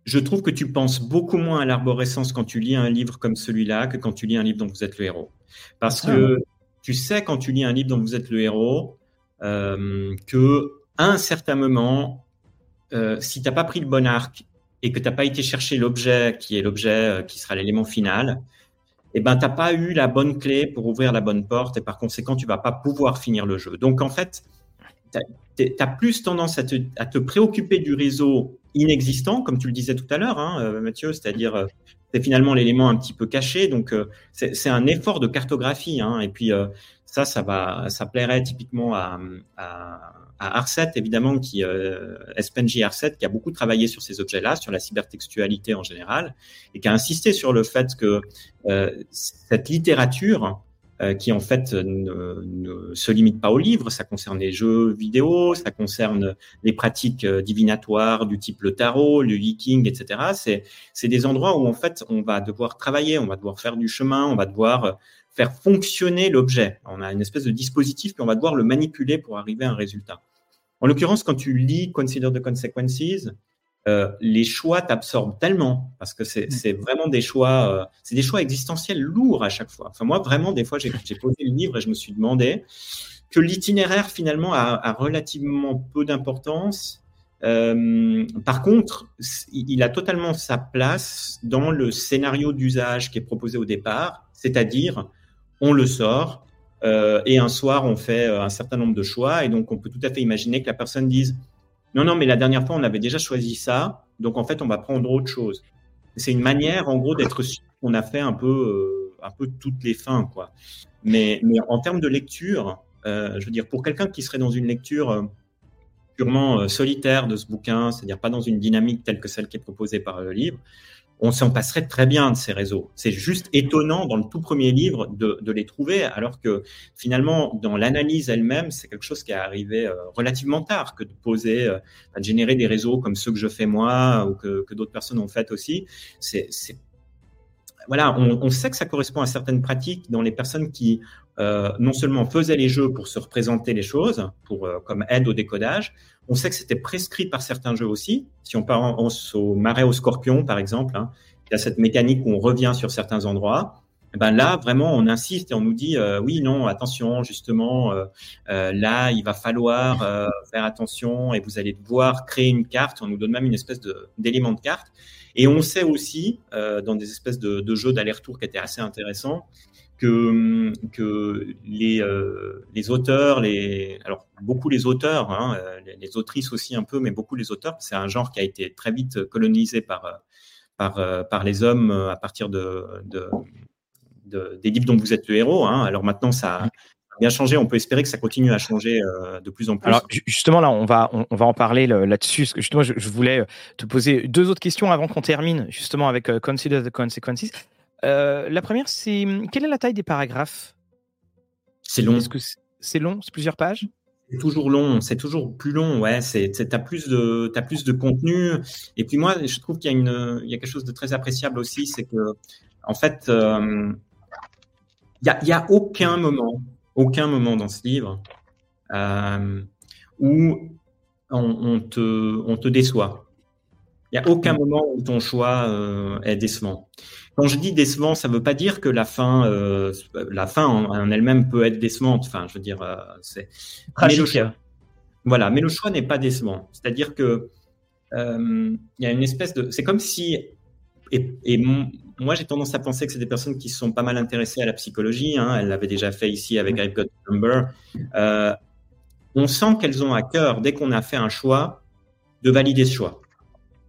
je trouve que tu penses beaucoup moins à l'arborescence quand tu lis un livre comme celui-là que quand tu lis un livre dont vous êtes le héros. Parce ah. que tu sais quand tu lis un livre dont vous êtes le héros euh, que à un certain moment, euh, si tu n'as pas pris le bon arc et que tu n'as pas été chercher l'objet qui est l'objet euh, qui sera l'élément final, eh ben t'as pas eu la bonne clé pour ouvrir la bonne porte et par conséquent tu vas pas pouvoir finir le jeu. Donc en fait, tu as plus tendance à te, préoccuper du réseau inexistant, comme tu le disais tout à l'heure, hein, euh, Mathieu, c'est-à-dire euh, c'est finalement l'élément un petit peu caché. Donc euh, c'est un effort de cartographie. Hein, et puis ça, ça va, ça plairait typiquement à, à, Arset, évidemment, qui SPNJ Arset, qui a beaucoup travaillé sur ces objets-là, sur la cybertextualité en général, et qui a insisté sur le fait que cette littérature qui en fait ne, se limite pas aux livres, ça concerne les jeux vidéo, ça concerne les pratiques euh, divinatoires du type le tarot, le viking, etc. C'est des endroits où en fait on va devoir travailler, on va devoir faire du chemin, on va devoir euh, faire fonctionner l'objet. On a une espèce de dispositif, puis on va devoir le manipuler pour arriver à un résultat. En l'occurrence, quand tu lis Consider the Consequences, euh, les choix t'absorbent tellement parce que c'est mm. vraiment des choix, euh, c'est des choix existentiels lourds à chaque fois. Enfin moi vraiment des fois j'ai posé le livre et je me suis demandé que l'itinéraire finalement a, relativement peu d'importance. Euh, par contre, il a totalement sa place dans le scénario d'usage qui est proposé au départ, c'est-à-dire on le sort et un soir on fait un certain nombre de choix et donc on peut tout à fait imaginer que la personne dise non, non, mais la dernière fois, on avait déjà choisi ça. Donc, en fait, on va prendre autre chose. C'est une manière, en gros, d'être sûr qu'on a fait un peu, euh, un peu toutes les fins, quoi. Mais, mais en termes de lecture, euh, je veux dire, pour quelqu'un qui serait dans une lecture euh, purement solitaire de ce bouquin, c'est-à-dire pas dans une dynamique telle que celle qui est proposée par le livre, on s'en passerait très bien de ces réseaux. C'est juste étonnant dans le tout premier livre de, les trouver, alors que finalement, dans l'analyse elle-même, c'est quelque chose qui est arrivé euh, relativement tard que de poser, euh, de générer des réseaux comme ceux que je fais moi ou que, d'autres personnes ont fait aussi. C'est voilà, on, sait que ça correspond à certaines pratiques dans les personnes qui euh, non seulement faisaient les jeux pour se représenter les choses, pour comme aide au décodage, on sait que c'était prescrit par certains jeux aussi. Si on pense au marais au scorpion, par exemple, hein, il y a cette mécanique où on revient sur certains endroits. Eh ben là, vraiment, on insiste et on nous dit euh, oui, non, attention, justement, euh, euh, là, il va falloir faire attention et vous allez devoir créer une carte. On nous donne même une espèce d'élément de, carte. Et on sait aussi, dans des espèces de, de jeux d'aller-retour qui étaient assez intéressants, que, euh, les auteurs, les, alors beaucoup les auteurs, hein, euh, les, autrices aussi un peu, mais beaucoup les auteurs, c'est un genre qui a été très vite colonisé par, par, par les hommes à partir de, de, des livres dont vous êtes le héros. Hein. Alors maintenant, ça a bien changé. On peut espérer que ça continue à changer euh, de plus en plus. Alors justement, là, on va, on, va en parler là-dessus. Justement, je, voulais te poser deux autres questions avant qu'on termine, justement, avec Consider the Consequences. Euh, la première, c'est hum, quelle est la taille des paragraphes? C'est long. Est-ce que c'est long? C'est plusieurs pages? C'est toujours long, c'est toujours plus long, ouais. C'est, t'as plus de, as plus de contenu. Et puis moi, je trouve qu'il y a une, il y a quelque chose de très appréciable aussi, c'est que, en fait, euh, il y, a, y, a, aucun moment, aucun moment dans ce livre euh, où on, te, on te déçoit. Il n'y a aucun moment où ton choix est décevant. Quand je dis décevant, ça ne veut pas dire que la fin, euh, la fin en, elle-même peut être décevante. Enfin, je veux dire, euh, c'est. voilà, mais le choix n'est pas décevant. C'est-à-dire que euh, il y a une espèce de. C'est comme si. Et, moi, j'ai tendance à penser que c'est des personnes qui sont pas mal intéressées à la psychologie. Hein, elle l'avait déjà fait ici avec I've Got Number. on sent qu'elles ont à cœur, dès qu'on a fait un choix, de valider ce choix.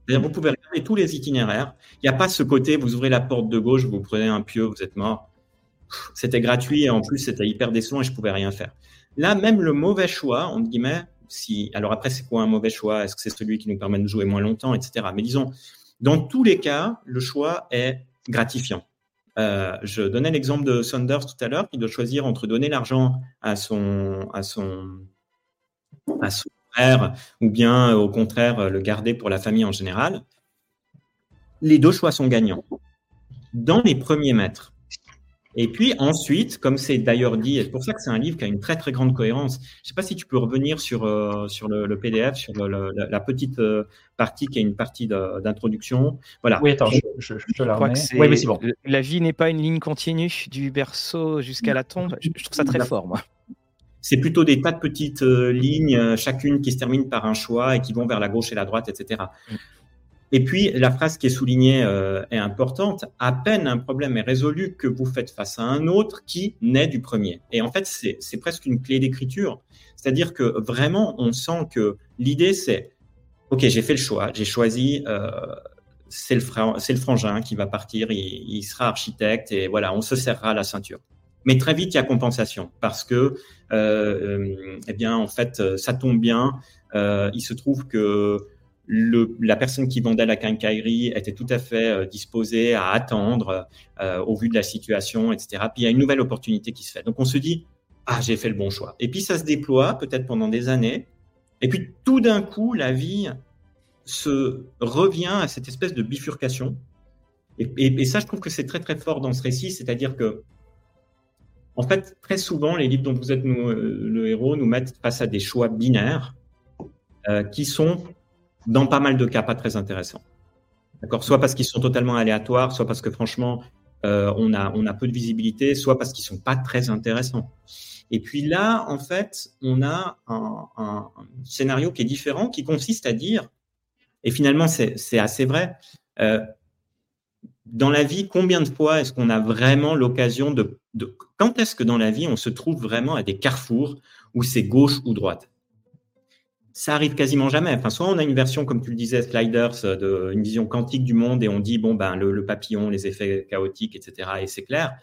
Vous pouvez regarder tous les itinéraires. Il n'y a pas ce côté, vous ouvrez la porte de gauche, vous prenez un pieu, vous êtes mort. C'était gratuit et en plus, c'était hyper décevant et je pouvais rien faire. Là, même le mauvais choix, entre guillemets, si, alors après, c'est quoi un mauvais choix? Est-ce que c'est celui qui nous permet de jouer moins longtemps, etc. Mais disons, dans tous les cas, le choix est gratifiant. Euh, je donnais l'exemple de Saunders tout à l'heure, qui doit choisir entre donner l'argent à son, à son, à son ou bien au contraire le garder pour la famille en général, les deux choix sont gagnants. Dans les premiers mètres. Et puis ensuite, comme c'est d'ailleurs dit, et c'est pour ça que c'est un livre qui a une très très grande cohérence. Je ne sais pas si tu peux revenir sur, euh, sur le, PDF, sur la, petite partie qui est une partie d'introduction. Voilà. Oui, attends, je, te la remets. Oui, c'est bon. La vie n'est pas une ligne continue du berceau jusqu'à la tombe. Je, trouve ça très fort, moi c'est plutôt des tas de petites euh, lignes, euh, chacune qui se termine par un choix et qui vont vers la gauche et la droite, etc. Mm. Et puis, la phrase qui est soulignée euh, est importante. À peine un problème est résolu que vous faites face à un autre qui naît du premier. Et en fait, c'est presque une clé d'écriture. C'est-à-dire que vraiment, on sent que l'idée, c'est, OK, j'ai fait le choix, j'ai choisi, c'est le, frangin qui va partir, il, sera architecte, et voilà, on se serrera la ceinture. Mais très vite, il y a compensation parce que, euh, euh, eh bien, en fait, ça tombe bien. Euh, il se trouve que la personne qui vendait la quincaillerie était tout à fait disposée à attendre au vu de la situation, etc. Puis il y a une nouvelle opportunité qui se fait. Donc on se dit, ah, j'ai fait le bon choix. Et puis ça se déploie peut-être pendant des années. Et puis tout d'un coup, la vie se revient à cette espèce de bifurcation. Et, ça, je trouve que c'est très très fort dans ce récit, c'est-à-dire que en fait, très souvent, les livres dont vous êtes euh, le héros nous mettent face à des choix binaires euh, qui sont, dans pas mal de cas, pas très intéressants. D'accord? Soit parce qu'ils sont totalement aléatoires, soit parce que franchement, euh, on, a, on a peu de visibilité, soit parce qu'ils sont pas très intéressants. Et puis là, en fait, on a un, un scénario qui est différent, qui consiste à dire, et finalement, c'est assez vrai, euh, dans la vie, combien de fois est-ce qu'on a vraiment l'occasion de, Quand est-ce que dans la vie, on se trouve vraiment à des carrefours où c'est gauche ou droite? Ça arrive quasiment jamais. Enfin, soit on a une version, comme tu le disais, Sliders, euh, de, une vision quantique du monde et on dit, bon, ben, le, papillon, les effets chaotiques, etc., et c'est clair.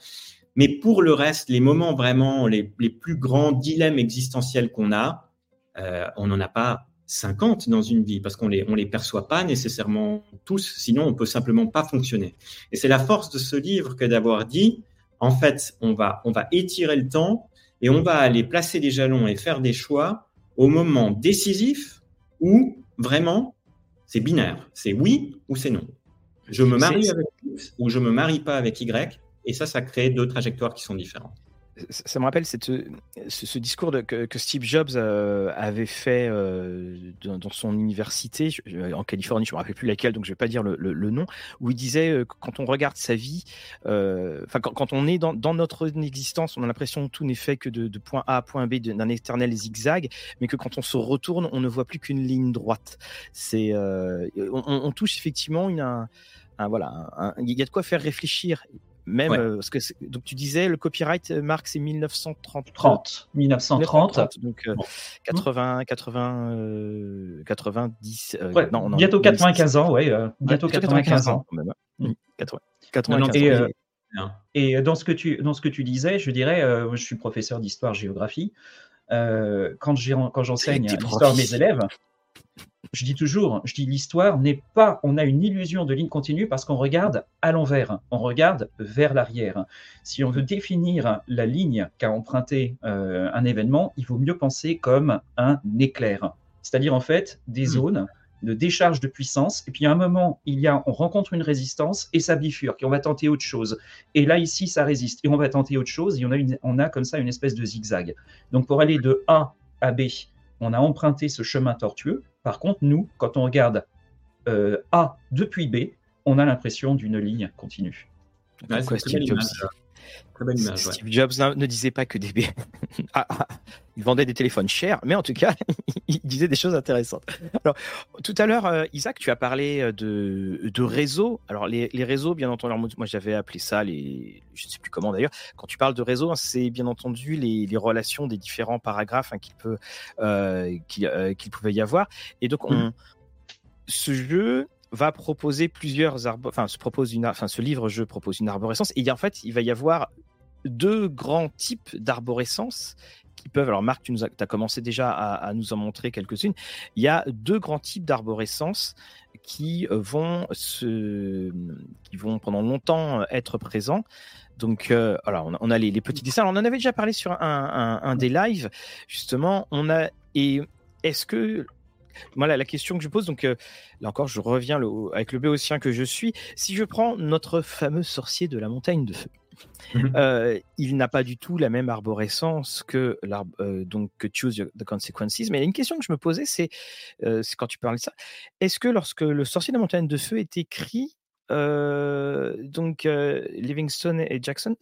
Mais pour le reste, les moments vraiment, les, plus grands dilemmes existentiels qu'on a, euh, on n'en a pas 50 dans une vie parce qu'on les, on les perçoit pas nécessairement tous, sinon on peut simplement pas fonctionner. Et c'est la force de ce livre que d'avoir dit, en fait, on va, on va étirer le temps et on va aller placer des jalons et faire des choix au moment décisif où vraiment c'est binaire. C'est oui ou c'est non. Je me marie avec X ou je me marie pas avec Y. Et ça, ça crée deux trajectoires qui sont différentes ça me rappelle ce, discours que, Steve Jobs euh, avait fait euh, dans, son université euh, en Californie, je ne me rappelle plus laquelle, donc je ne vais pas dire le, nom, où il disait que quand on regarde sa vie, enfin quand, on est dans, notre existence, on a l'impression que tout n'est fait que de, point A à point B d'un éternel zigzag, mais que quand on se retourne, on ne voit plus qu'une ligne droite. C'est, on, touche effectivement une, un, voilà, il y a de quoi faire réfléchir. Même, euh, parce que donc tu disais le copyright, euh, Marc, c'est 1930. 30, 1930. donc 80, 80, 90. non, bientôt 95 ans, ouais. bientôt 95, ans. Même, 95 hein. mm. et, et, dans ce que tu dans ce que tu disais, je dirais, euh, je suis professeur d'histoire géographie. quand j'enseigne l'histoire mes élèves, je dis toujours, je dis l'histoire n'est pas, on a une illusion de ligne continue parce qu'on regarde à l'envers, on regarde vers l'arrière. Si on veut définir la ligne qu'a emprunté euh, un événement, il vaut mieux penser comme un éclair, c'est-à-dire en fait des hmm. zones de décharge de puissance. Et puis à un moment, il y a, on rencontre une résistance et ça bifurque et on va tenter autre chose. Et là ici, ça résiste et on va tenter autre chose et on a, on a comme ça une espèce de zigzag. Donc pour aller de A à B, on a emprunté ce chemin tortueux. Par contre, nous, quand on regarde euh, A depuis B, on a l'impression d'une ligne continue. Steve, Jobs, Steve Jobs ne disait pas que des ah, ah, il vendait des téléphones chers, mais en tout cas, il disait des choses intéressantes. Alors, tout à l'heure, euh, Isaac, tu as parlé euh, de, de réseaux. Alors, les, réseaux, bien entendu, moi j'avais appelé ça les, je ne sais plus comment d'ailleurs. Quand tu parles de réseau, hein, c'est bien entendu les, relations des différents paragraphes hein, qu'il peut, euh, qu'il, pouvait y avoir. Et donc, on, mmh. ce jeu, va proposer plusieurs arbres, enfin, se propose une, enfin, ce livre-jeu propose une arborescence. Et en fait, il va y avoir deux grands types d'arborescence qui peuvent. Alors, Marc, tu as, commencé déjà à, nous en montrer quelques-unes. Il y a deux grands types d'arborescence qui euh, vont se, qui vont pendant longtemps être présents. Donc, euh, alors, on a, les, petits dessins. on en avait déjà parlé sur un, un des lives. Justement, on a et est-ce que voilà la question que je pose, donc euh, là encore, je reviens avec le béotien que je suis. Si je prends notre fameux sorcier de la montagne de feu, mhm. euh, il n'a pas du tout la même arborescence que euh, donc que Choose the Consequences. Mais il y a une question que je me posais, c'est quand tu parles de ça, est-ce que lorsque le sorcier de la montagne de feu est écrit, donc Livingstone et Jackson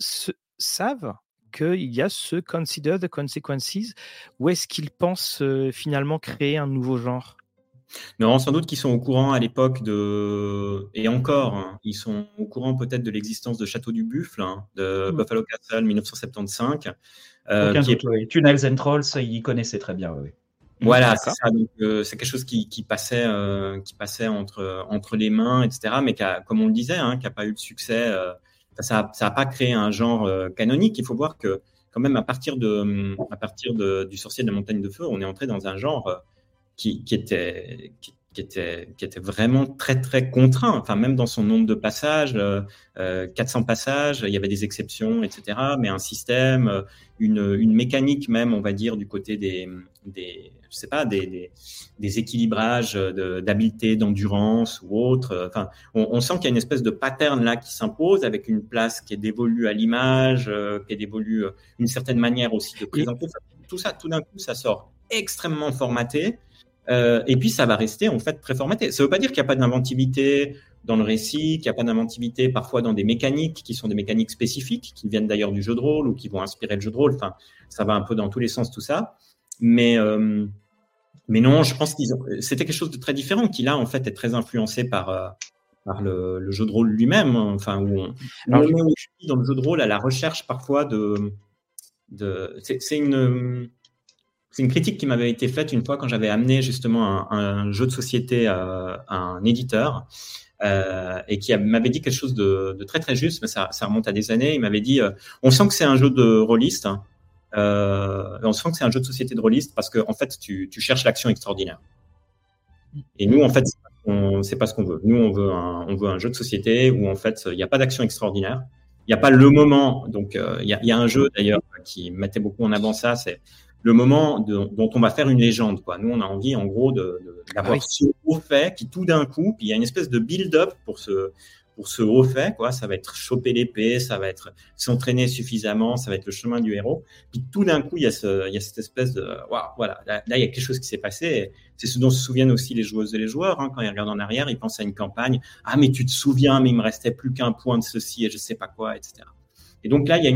savent qu'il y a ce consider the consequences ou est-ce qu'ils pensent euh, finalement créer un nouveau genre? Non, sans doute qu'ils sont au courant à l'époque de. Et encore, hein, ils sont au courant peut-être de l'existence de Château du Buffle, hein, de mmh. Buffalo Castle 1975. Euh, qui est... Tunnels and Trolls, ils connaissaient très bien, oui. Voilà, c'est ça. Euh, c'est quelque chose qui, passait, euh, qui passait entre, entre les mains, etc. Mais qui a, comme on le disait, hein, qui n'a pas eu de succès ça n'a pas créé un genre euh, canonique. Il faut voir que quand même à partir de à partir de, du sorcier de la montagne de feu, on est entré dans un genre euh, qui, était qui était, qui était vraiment très très contraint. Enfin, même dans son nombre de passages, euh, 400 euh, passages, il y avait des exceptions, etc. Mais un système, euh, une, une mécanique même, on va dire, du côté des, des je sais pas, des, des, équilibrages d'habileté, d'endurance ou autre. Enfin, on, on sent qu'il y a une espèce de pattern là qui s'impose avec une place qui est dévolue à l'image, qui est dévolue une certaine manière aussi de présenter. Tout ça, tout d'un coup, ça sort extrêmement formaté euh, et puis, ça va rester en fait très formaté. Ça ne veut pas dire qu'il n'y a pas d'inventivité dans le récit, qu'il n'y a pas d'inventivité parfois dans des mécaniques qui sont des mécaniques spécifiques, qui viennent d'ailleurs du jeu de rôle ou qui vont inspirer le jeu de rôle. Enfin, ça va un peu dans tous les sens tout ça. Mais, euh, mais non, je pense que c'était quelque chose de très différent qui là en fait est très influencé par, euh, par le, jeu de rôle lui-même. Enfin, où on, on est dans le jeu de rôle à la recherche parfois de, de c'est une c'est une critique qui m'avait été faite une fois quand j'avais amené justement un, jeu de société à, un éditeur euh, et qui m'avait dit quelque chose de, très très juste, mais ça, remonte à des années. Il m'avait dit, euh, on sent que c'est un jeu de rôliste, euh, on sent que c'est un jeu de société de rôliste parce que en fait tu, cherches l'action extraordinaire. Et nous, en fait, c'est pas ce qu'on veut. Nous, on veut un, jeu de société où en fait, il n'y a pas d'action extraordinaire. Il n'y a pas le moment. Donc, euh, il y, a, y, a, un jeu d'ailleurs qui mettait beaucoup en avant ça. C'est le moment de, dont on va faire une légende. Quoi. Nous, on a envie, en gros, d'avoir de, de, ce haut fait qui, tout d'un coup, puis il y a une espèce de build-up pour ce, pour ce haut fait, quoi. Ça va être choper l'épée, ça va être s'entraîner suffisamment, ça va être le chemin du héros. Puis tout d'un coup, il y a, ce, il y a cette espèce de, waouh, voilà, là, il y a quelque chose qui s'est passé. C'est ce dont se souviennent aussi les joueuses et les joueurs, hein, quand ils regardent en arrière, ils pensent à une campagne. Ah, mais tu te souviens, mais il me restait plus qu'un point de ceci et je sais pas quoi, etc. Et donc là, il y,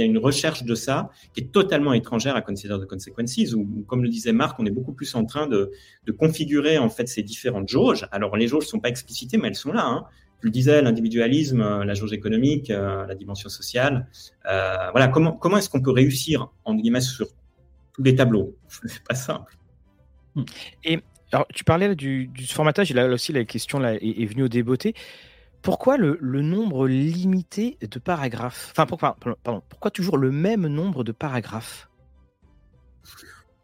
a une, recherche de ça qui est totalement étrangère à Consider the Consequences, où, comme le disait Marc, on est beaucoup plus en train de, configurer en fait ces différentes jauges. Alors les jauges sont pas explicitées, mais elles sont là. Hein tu le disais, l'individualisme, euh, la jauge économique, euh, la dimension sociale. Euh, voilà, comment, comment est-ce qu'on peut réussir, en guillemets, sur tous les tableaux? C'est pas simple. Et alors, tu parlais du, du formatage, et là aussi la question là, est, venue au débeauté. Pourquoi le, le, nombre limité de paragraphes? Enfin, pourquoi, pardon, pourquoi toujours le même nombre de paragraphes?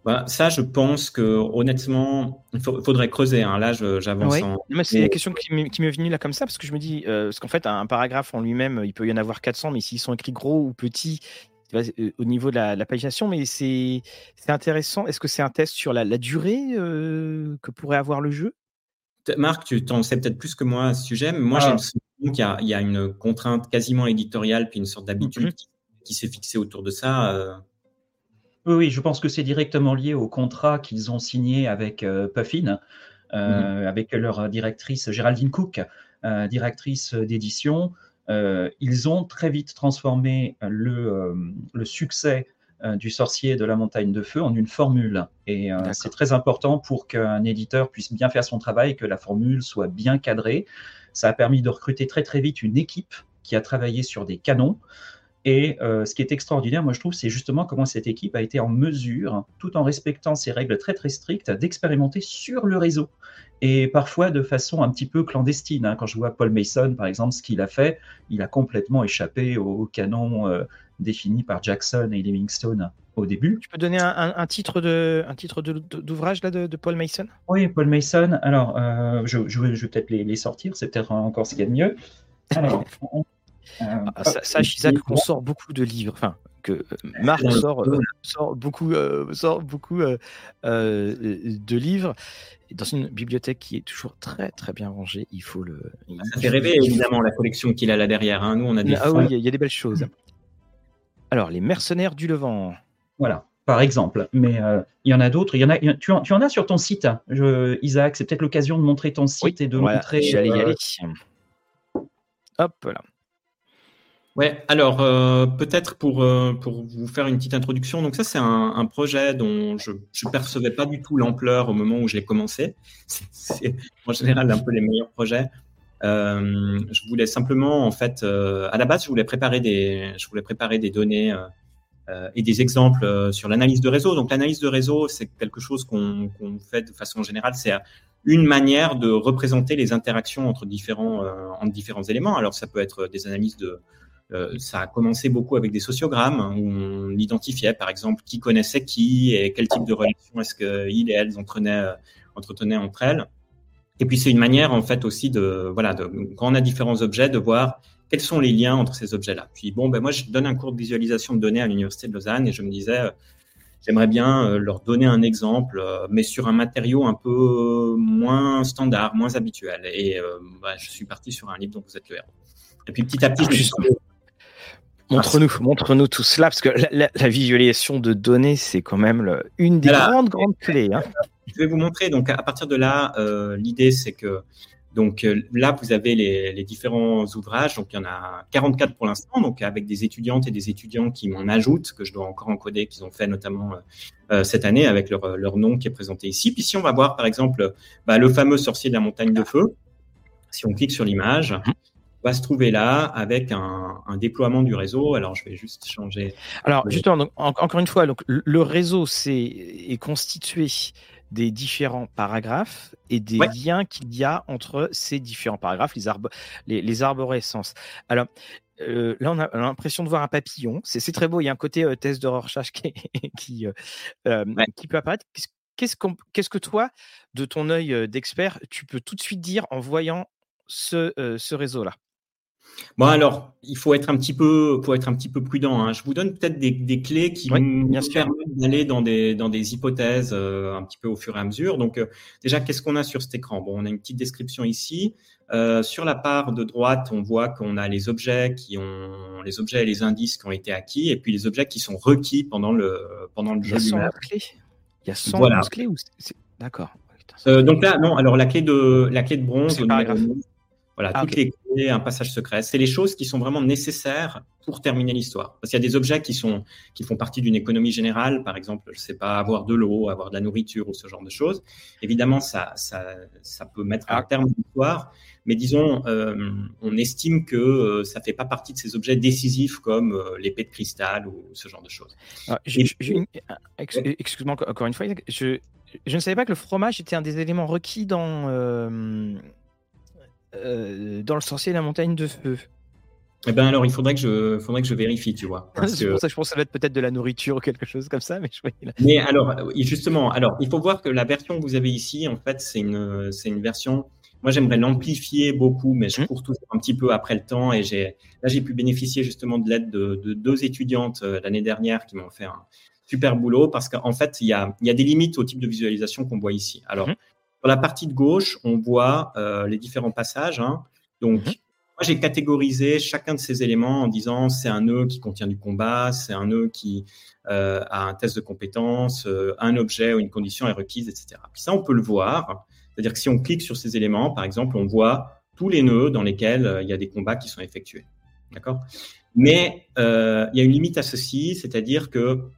Bah, ça, je pense que honnêtement, il faudrait creuser. Hein. Là, j'avance. C'est la question qui m'est venue là comme ça, parce que je me dis, euh, parce qu'en fait, un paragraphe en lui-même, il peut y en avoir 400, mais s'ils sont écrits gros ou petits, euh, au niveau de la, la pagination, mais c'est intéressant. Est-ce que c'est un test sur la, durée euh, que pourrait avoir le jeu? Marc, tu t'en sais peut-être plus que moi à ce sujet, mais moi, j'ai ah. le qu'il y, y, a une contrainte quasiment éditoriale, puis une sorte d'habitude mm-hmm. qui, s'est fixée autour de ça. Oui, je pense que c'est directement lié au contrat qu'ils ont signé avec euh, Puffin, euh, mhm. avec leur directrice Géraldine Cook, euh, directrice d'édition. ils ont très vite transformé le, le succès du sorcier de la montagne de feu en une formule. Et c'est très important pour qu'un éditeur puisse bien faire son travail, que la formule soit bien cadrée. Ça a permis de recruter très très vite une équipe qui a travaillé sur des canons. Et euh, ce qui est extraordinaire, moi je trouve, c'est justement comment cette équipe a été en mesure, tout en respectant ces règles très très strictes, d'expérimenter sur le réseau. Et parfois de façon un petit peu clandestine. Hein. Quand je vois Paul Mason, par exemple, ce qu'il a fait, il a complètement échappé au, canon euh, défini par Jackson et Livingstone au début. Tu peux donner un, titre de un titre d'ouvrage là de, Paul Mason? Oui, Paul Mason. Alors, euh, je, vais peut-être les, les, sortir. C'est peut-être encore ce qu'il y a de mieux. Alors, on, ah, sache, Isaac, qu'on sort beaucoup de livres. Enfin, que euh, Marc sort, euh, sort beaucoup, euh, sort beaucoup de livres dans une bibliothèque qui est toujours très très bien rangée. Il faut le. Ça fait rêver évidemment la collection qu'il a là derrière. Hein. Nous, on a des. Ah oui, il y, a des belles choses. Alors, les mercenaires du Levant. Voilà par exemple. Mais il y en a d'autres. Il y en a, tu, en, tu en as sur ton site, je, Isaac. C'est peut-être l'occasion de montrer ton site et de montrer. J'allais y aller. Hop là. Ouais, alors euh, peut-être pour, euh, pour vous faire une petite introduction. Donc ça, c'est un, un, projet dont je ne percevais pas du tout l'ampleur au moment où j'ai commencé. C'est en général un peu les meilleurs projets. Euh, je voulais simplement, en fait, euh, à la base, je voulais préparer des, je voulais préparer des données euh, et des exemples sur l'analyse de réseau. Donc l'analyse de réseau, c'est quelque chose qu'on qu'on fait de façon générale. C'est une manière de représenter les interactions entre différents, entre différents éléments. Alors ça peut être des analyses de euh, ça a commencé beaucoup avec des sociogrammes hein, où on identifiait, par exemple, qui connaissait qui et quel type de relation est-ce qu'ils et elles entretenaient, euh, entretenaient entre elles. Et puis c'est une manière en fait aussi de voilà quand on a différents objets de voir quels sont les liens entre ces objets-là. Puis bon ben moi je donne un cours de visualisation de données à l'université de Lausanne et je me disais euh, j'aimerais bien leur donner un exemple mais sur un matériau un peu moins standard, moins habituel. Et bah, je suis parti sur un livre dont vous êtes le héros. Et puis petit à petit, je ah, Montre-nous, montre-nous tout cela, parce que la, visualisation de données, c'est quand même une des grandes, grandes clés. Hein. Je vais vous montrer. Donc, à partir de là, euh, l'idée, c'est que donc euh, là, vous avez les, différents ouvrages. Donc, il y en a 44 pour l'instant, donc avec des étudiantes et des étudiants qui m'en ajoutent, que je dois encore encoder, qu'ils ont fait notamment euh, cette année avec leur, leur, nom qui est présenté ici. Puis, si on va voir, par exemple, bah, le fameux sorcier de la montagne de feu, si on clique sur l'image, mhm va se trouver là avec un, déploiement du réseau. Alors, je vais juste changer. Alors, justement, encore une fois, donc, le réseau c'est, est constitué des différents paragraphes et des liens qu'il y a entre ces différents paragraphes, les, les, les arborescences. Alors, euh, là, on a l'impression de voir un papillon. C'est très beau. Il y a un côté euh, test de Rorschach qui, qui, euh, qui peut apparaître. qu'est-ce que toi, de ton œil d'expert, tu peux tout de suite dire en voyant ce, ce réseau-là? Bon, alors, il faut être un petit peu, faut être un petit peu prudent. Hein. Je vous donne peut-être des, clés qui nous permettent d'aller dans des, dans des hypothèses euh, un petit peu au fur et à mesure. Donc, euh, déjà, qu'est-ce qu'on a sur cet écran? Bon, on a une petite description ici. Euh, sur la part de droite, on voit qu'on a les objets qui ont, les objets et les indices qui ont été acquis, et puis les objets qui sont requis pendant le, pendant le jeu. Il y a 100 clés. Il y a 100 clés ou D'accord. donc là, non. Alors la clé de la clé de bronze, voilà, ah, toutes les clés, un passage secret. C'est les choses qui sont vraiment nécessaires pour terminer l'histoire. Parce qu'il y a des objets qui, sont, qui font partie d'une économie générale, par exemple, je sais pas, avoir de l'eau, avoir de la nourriture ou ce genre de choses. Évidemment, ça, ça, ça peut mettre un terme à l'histoire, mais disons, euh, on estime que euh, ça fait pas partie de ces objets décisifs comme euh, l'épée de cristal ou ce genre de choses. Ah, excuse-moi encore une fois, je, je ne savais pas que le fromage était un des éléments requis dans euh, dans le sorcier et la montagne de feu. Eh ben alors, il faudrait que je, faudrait que je vérifie, tu vois. c'est pour ça que je pense que ça va être peut-être de la nourriture ou quelque chose comme ça, mais je Mais alors, justement, alors, il faut voir que la version que vous avez ici, en fait, c'est une, c'est une version. Moi, j'aimerais l'amplifier beaucoup, mais je mmh. cours toujours un petit peu après le temps. Et j'ai, là, j'ai pu bénéficier justement de l'aide de, deux étudiantes euh, l'année dernière qui m'ont fait un super boulot parce qu'en fait, il y a, il y a des limites au type de visualisation qu'on voit ici. Alors, mmh. Sur la partie de gauche, on voit euh, les différents passages. Hein. Donc, mhm. moi, j'ai catégorisé chacun de ces éléments en disant c'est un nœud qui contient du combat, c'est un nœud qui euh, a un test de compétence, euh, un objet ou une condition est requise, etc. Puis ça, on peut le voir. C'est-à-dire que si on clique sur ces éléments, par exemple, on voit tous les nœuds dans lesquels il y a des combats qui sont effectués. D'accord? Mais il y a une limite à ceci, c'est-à-dire que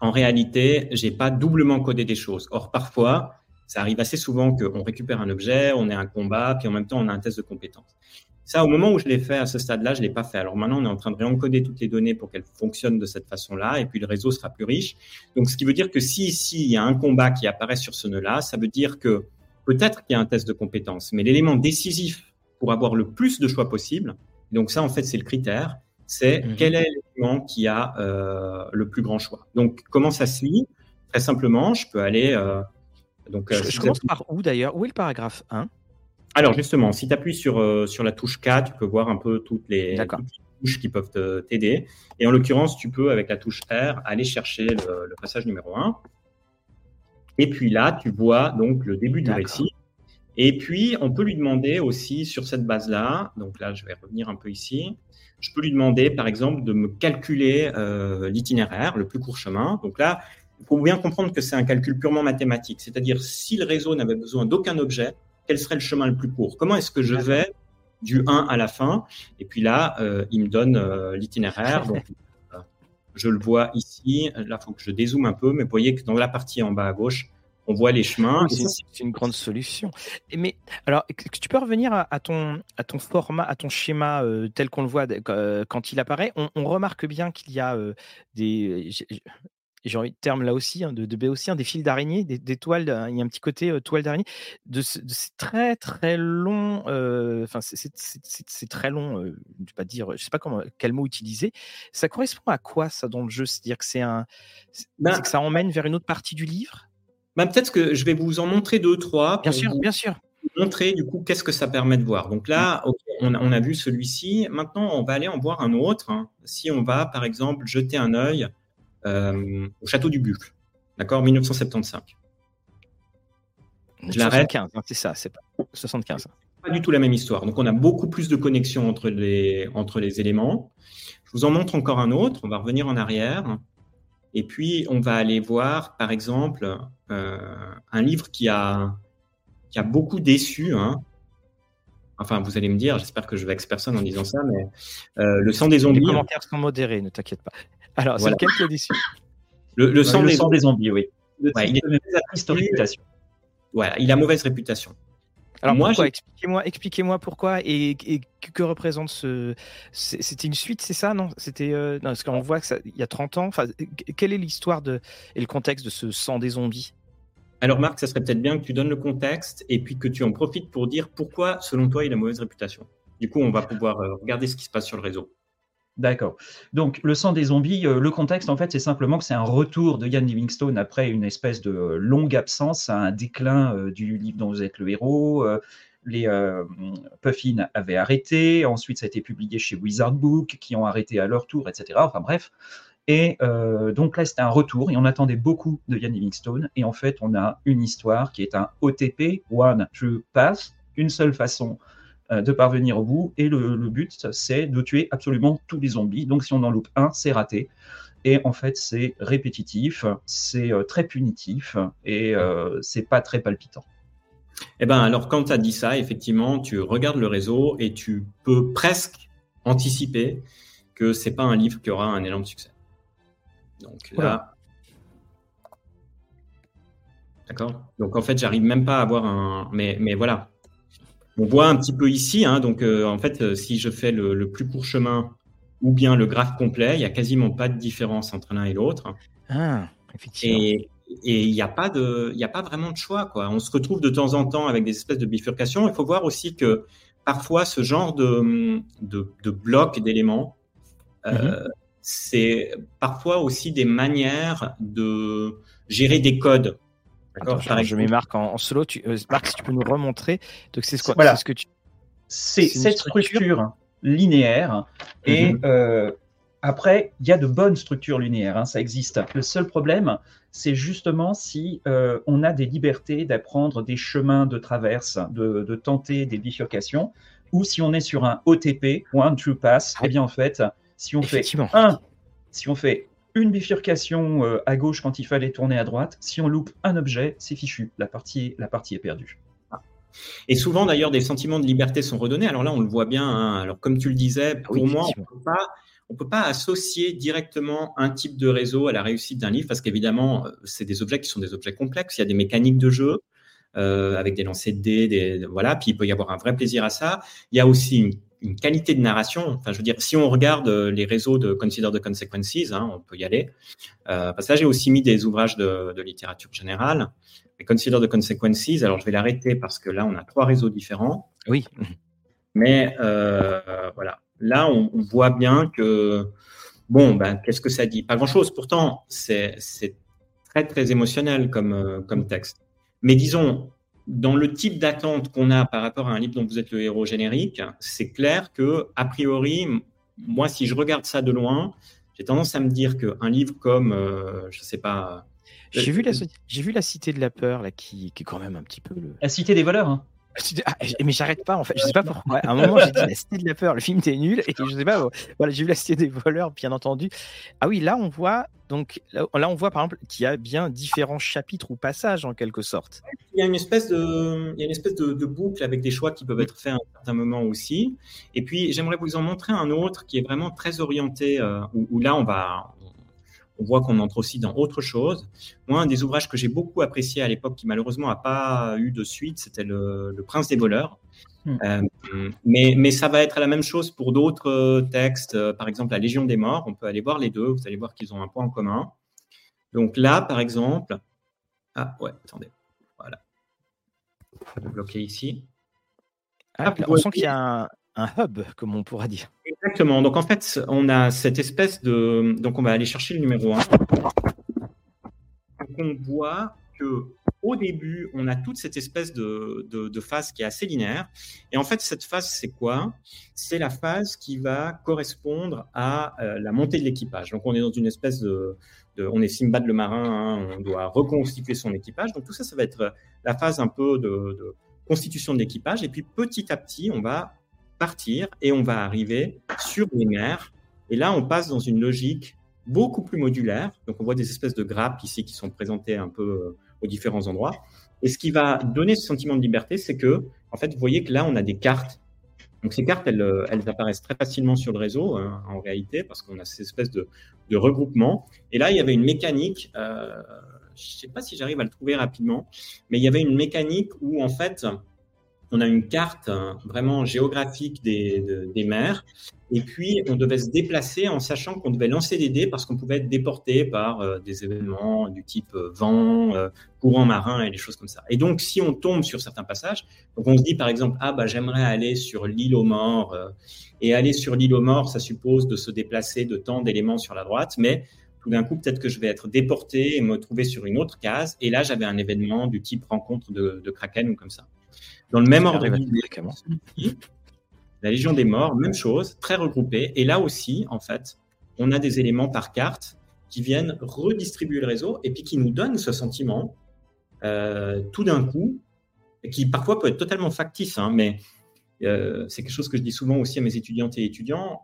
en réalité, j'ai pas doublement codé des choses. Or, parfois, ça arrive assez souvent qu'on récupère un objet, on est un combat, puis en même temps, on a un test de compétence. Ça, au moment où je l'ai fait à ce stade-là, je l'ai pas fait. Alors maintenant, on est en train de réencoder toutes les données pour qu'elles fonctionnent de cette façon-là, et puis le réseau sera plus riche. Donc, ce qui veut dire que si ici, il y a un combat qui apparaît sur ce nœud-là, ça veut dire que peut-être qu'il y a un test de compétence, mais l'élément décisif pour avoir le plus de choix possible, donc ça, en fait, c'est le critère, c'est mhm. quel est l'élément qui a euh, le plus grand choix. Donc, comment ça se lit? Très simplement, je peux aller... Euh, donc, euh, je, commence par où d'ailleurs? Où est le paragraphe 1 Alors justement, si tu appuies sur, euh, sur la touche K, tu peux voir un peu toutes les, touches qui peuvent t'aider. Et en l'occurrence, tu peux, avec la touche R, aller chercher le, passage numéro 1. Et puis là, tu vois donc le début du récit. Et puis, on peut lui demander aussi sur cette base-là, donc là, je vais revenir un peu ici, je peux lui demander, par exemple, de me calculer euh, l'itinéraire, le plus court chemin. Donc là, faut bien comprendre que c'est un calcul purement mathématique. C'est-à-dire, si le réseau n'avait besoin d'aucun objet, quel serait le chemin le plus court? Comment est-ce que je vais du 1 à la fin? Et puis là, euh, il me donne euh, l'itinéraire. Donc, euh, je le vois ici. Là, il faut que je dézoome un peu, mais vous voyez que dans la partie en bas à gauche, on voit les chemins. C'est une grande solution. Mais alors, tu peux revenir à, ton, à ton format, à ton schéma tel qu'on le voit quand il apparaît? On, on remarque bien qu'il y a des j'ai envie de terme là aussi, hein, de, de aussi, des fils d'araignée, des, toiles, il y a un petit côté toile d'araignée, de, ces très très long, enfin c'est très long, je ne pas dire, je sais pas comment, quel mot utiliser. Ça correspond à quoi ça dans le jeu? C'est-à-dire que c'est un, ben que ça emmène vers une autre partie du livre? Ben Peut-être que je vais vous en montrer deux, trois. Bien sûr, bien sûr. Montrer du coup qu'est-ce que ça permet de voir. Donc là, mmh. on, on, a vu celui-ci. Maintenant, on va aller en voir un autre. Hein. Si on va, par exemple, jeter un œil euh, au château du Bucle. D'accord? 1975. Je 75, hein, c'est ça, c'est pas 75. Pas du tout la même histoire. Donc on a beaucoup plus de connexions entre les, entre les éléments. Je vous en montre encore un autre. On va revenir en arrière. Et puis on va aller voir, par exemple, euh, un livre qui a, qui a beaucoup déçu. Hein. Enfin, vous allez me dire, j'espère que je vexe personne en disant ça, mais euh, Le sang des zombies. Les commentaires sont modérés, ne t'inquiète pas. Alors, c'est lequel qui est déçu? Le, sang, des, zombies, oui. il a mauvaise réputation. Voilà, il a mauvaise réputation. Alors moi, expliquez-moi, expliquez-moi pourquoi et, que représente ce. C'était une suite, c'est ça, non? C'était euh, parce qu'on voit que il y a 30 ans. Enfin, quelle est l'histoire de et le contexte de ce sang des zombies? Alors Marc, ça serait peut-être bien que tu donnes le contexte et puis que tu en profites pour dire pourquoi, selon toi, il a mauvaise réputation. Du coup, on va pouvoir euh, regarder ce qui se passe sur le réseau. D'accord. Donc, le sang des zombies, euh, le contexte, en fait, c'est simplement que c'est un retour de Ian Livingstone après une espèce de longue absence, un déclin euh, du livre dont vous êtes le héros. Euh, les Puffin avaient arrêté, ensuite ça a été publié chez Wizard Book, qui ont arrêté à leur tour, etc. Enfin bref. Et donc là, c'était un retour, et on attendait beaucoup de Ian Livingstone, et en fait, on a une histoire qui est un OTP, One True Path, une seule façon euh, de parvenir au bout. Et le, but, c'est de tuer absolument tous les zombies. Donc si on en loupe un, c'est raté. Et en fait, c'est répétitif, c'est euh, très punitif et euh, c'est pas très palpitant. Eh ben, alors, quand tu as dit ça, effectivement, tu regardes le réseau et tu peux presque anticiper que c'est pas un livre qui aura un énorme succès. Donc là. D'accord? Donc, en fait, j'arrive même pas à avoir un. Mais, mais voilà, on voit un petit peu ici, hein, donc euh, en fait, euh, si je fais le, plus court chemin ou bien le graphe complet, il n'y a quasiment pas de différence entre l'un et l'autre. Ah, effectivement. Et, il n'y a, pas de, a pas vraiment de choix. Quoi. On se retrouve de temps en temps avec des espèces de bifurcations. Il faut voir aussi que parfois, ce genre de, de, blocs d'éléments, euh, mhm. c'est parfois aussi des manières de gérer des codes je mets Marc en, solo. Tu, euh, Marc, si tu peux nous remontrer. Donc, c'est quoi voilà. ce que tu... C'est cette structure, linéaire. Et mhm. euh, après, il y a de bonnes structures linéaires, hein, ça existe. Le seul problème, c'est justement si euh, on a des libertés d'apprendre des chemins de traverse, de, tenter des bifurcations, ou si on est sur un OTP, One True Pass, eh bien en fait, si on fait un, si on fait une bifurcation euh, à gauche quand il fallait tourner à droite. Si on loupe un objet, c'est fichu. La partie, la partie est perdue. Ah. Et souvent, d'ailleurs, des sentiments de liberté sont redonnés. Alors là, on le voit bien. Hein. Alors, comme tu le disais, pour moi, on ne peut pas associer directement un type de réseau à la réussite d'un livre parce qu'évidemment, euh, c'est des objets qui sont des objets complexes. Il y a des mécaniques de jeu euh, avec des lancers de dés, des, voilà. Puis il peut y avoir un vrai plaisir à ça. Il y a aussi une une qualité de narration. Enfin, je veux dire, si on regarde euh, les réseaux de Consider the Consequences, hein, on peut y aller. Euh, parce que là, j'ai aussi mis des ouvrages de, littérature générale. Mais Consider the Consequences, alors je vais l'arrêter parce que là, on a trois réseaux différents. Oui. Mais euh, voilà, là, on, voit bien que, bon, ben, qu'est-ce que ça dit? Pas grand-chose. Pourtant, c'est très, très émotionnel comme, comme texte. Mais disons, dans le type d'attente qu'on a par rapport à un livre dont vous êtes le héros générique, c'est clair que, a priori, moi, si je regarde ça de loin, j'ai tendance à me dire qu'un livre comme, euh, je ne sais pas. J'ai vu, la, j'ai vu La Cité de la Peur, là, qui, qui est quand même un petit peu. Le... La Cité des voleurs, hein. Ah, mais j'arrête pas en fait, je sais pas pourquoi. À un moment j'ai dit la cité de la peur, le film était nul et je sais pas. Voilà, j'ai vu la cité des voleurs, bien entendu. Ah oui, là on voit donc là on voit par exemple qu'il y a bien différents chapitres ou passages en quelque sorte. Il y a une espèce de, il y a une espèce de, boucle avec des choix qui peuvent être faits à un certain moment aussi. Et puis j'aimerais vous en montrer un autre qui est vraiment très orienté euh, où, là on va on voit qu'on entre aussi dans autre chose. Moi, un des ouvrages que j'ai beaucoup apprécié à l'époque, qui malheureusement n'a pas eu de suite, c'était le, Prince des voleurs. Hmm. Euh, mais, mais, ça va être la même chose pour d'autres euh, textes, euh, par exemple La Légion des Morts. On peut aller voir les deux, vous allez voir qu'ils ont un point en commun. Donc là, par exemple, ah ouais, attendez, voilà, je vais bloquer ici. Ah, on sent qu'il y a un, un hub, comme on pourra dire. Exactement. Donc en fait, on a cette espèce de. Donc on va aller chercher le numéro 1. on voit que au début, on a toute cette espèce de, de, phase qui est assez linéaire. Et en fait, cette phase, c'est quoi? C'est la phase qui va correspondre à euh, la montée de l'équipage. Donc, on est dans une espèce de. on est Simbad le marin, hein, on doit reconstituer son équipage. Donc, tout ça, ça va être la phase un peu de constitution de l'équipage. Et puis, petit à petit, on va et on va arriver sur les mers. Et là, on passe dans une logique beaucoup plus modulaire. Donc, on voit des espèces de grappes ici qui sont présentées un peu euh, aux différents endroits. Et ce qui va donner ce sentiment de liberté, c'est que, en fait, vous voyez que là, on a des cartes. Donc, ces cartes, elles, euh, elles apparaissent très facilement sur le réseau, hein, en réalité, parce qu'on a ces espèces de, de, regroupement. Et là, il y avait une mécanique, euh, je ne sais pas si j'arrive à le trouver rapidement, mais il y avait une mécanique où, en fait, on a une carte vraiment géographique des, mers. Et puis, on devait se déplacer en sachant qu'on devait lancer des dés parce qu'on pouvait être déporté par euh, des événements du type euh, vent, euh, courant marin et des choses comme ça. Et donc, si on tombe sur certains passages, on se dit par exemple, ah bah j'aimerais aller sur l'île aux morts. et aller sur l'île aux morts, ça suppose de se déplacer de tant d'éléments sur la droite, mais tout d'un coup, peut-être que je vais être déporté et me trouver sur une autre case. Et là, j'avais un événement du type rencontre de Kraken ou comme ça. Dans le même ordre la Légion des Morts, même chose, très regroupée. Et là aussi, en fait, on a des éléments par carte qui viennent redistribuer le réseau et puis qui nous donnent ce sentiment euh, tout d'un coup, qui parfois peut être totalement factice, hein, mais euh, c'est quelque chose que je dis souvent aussi à mes étudiantes et étudiants.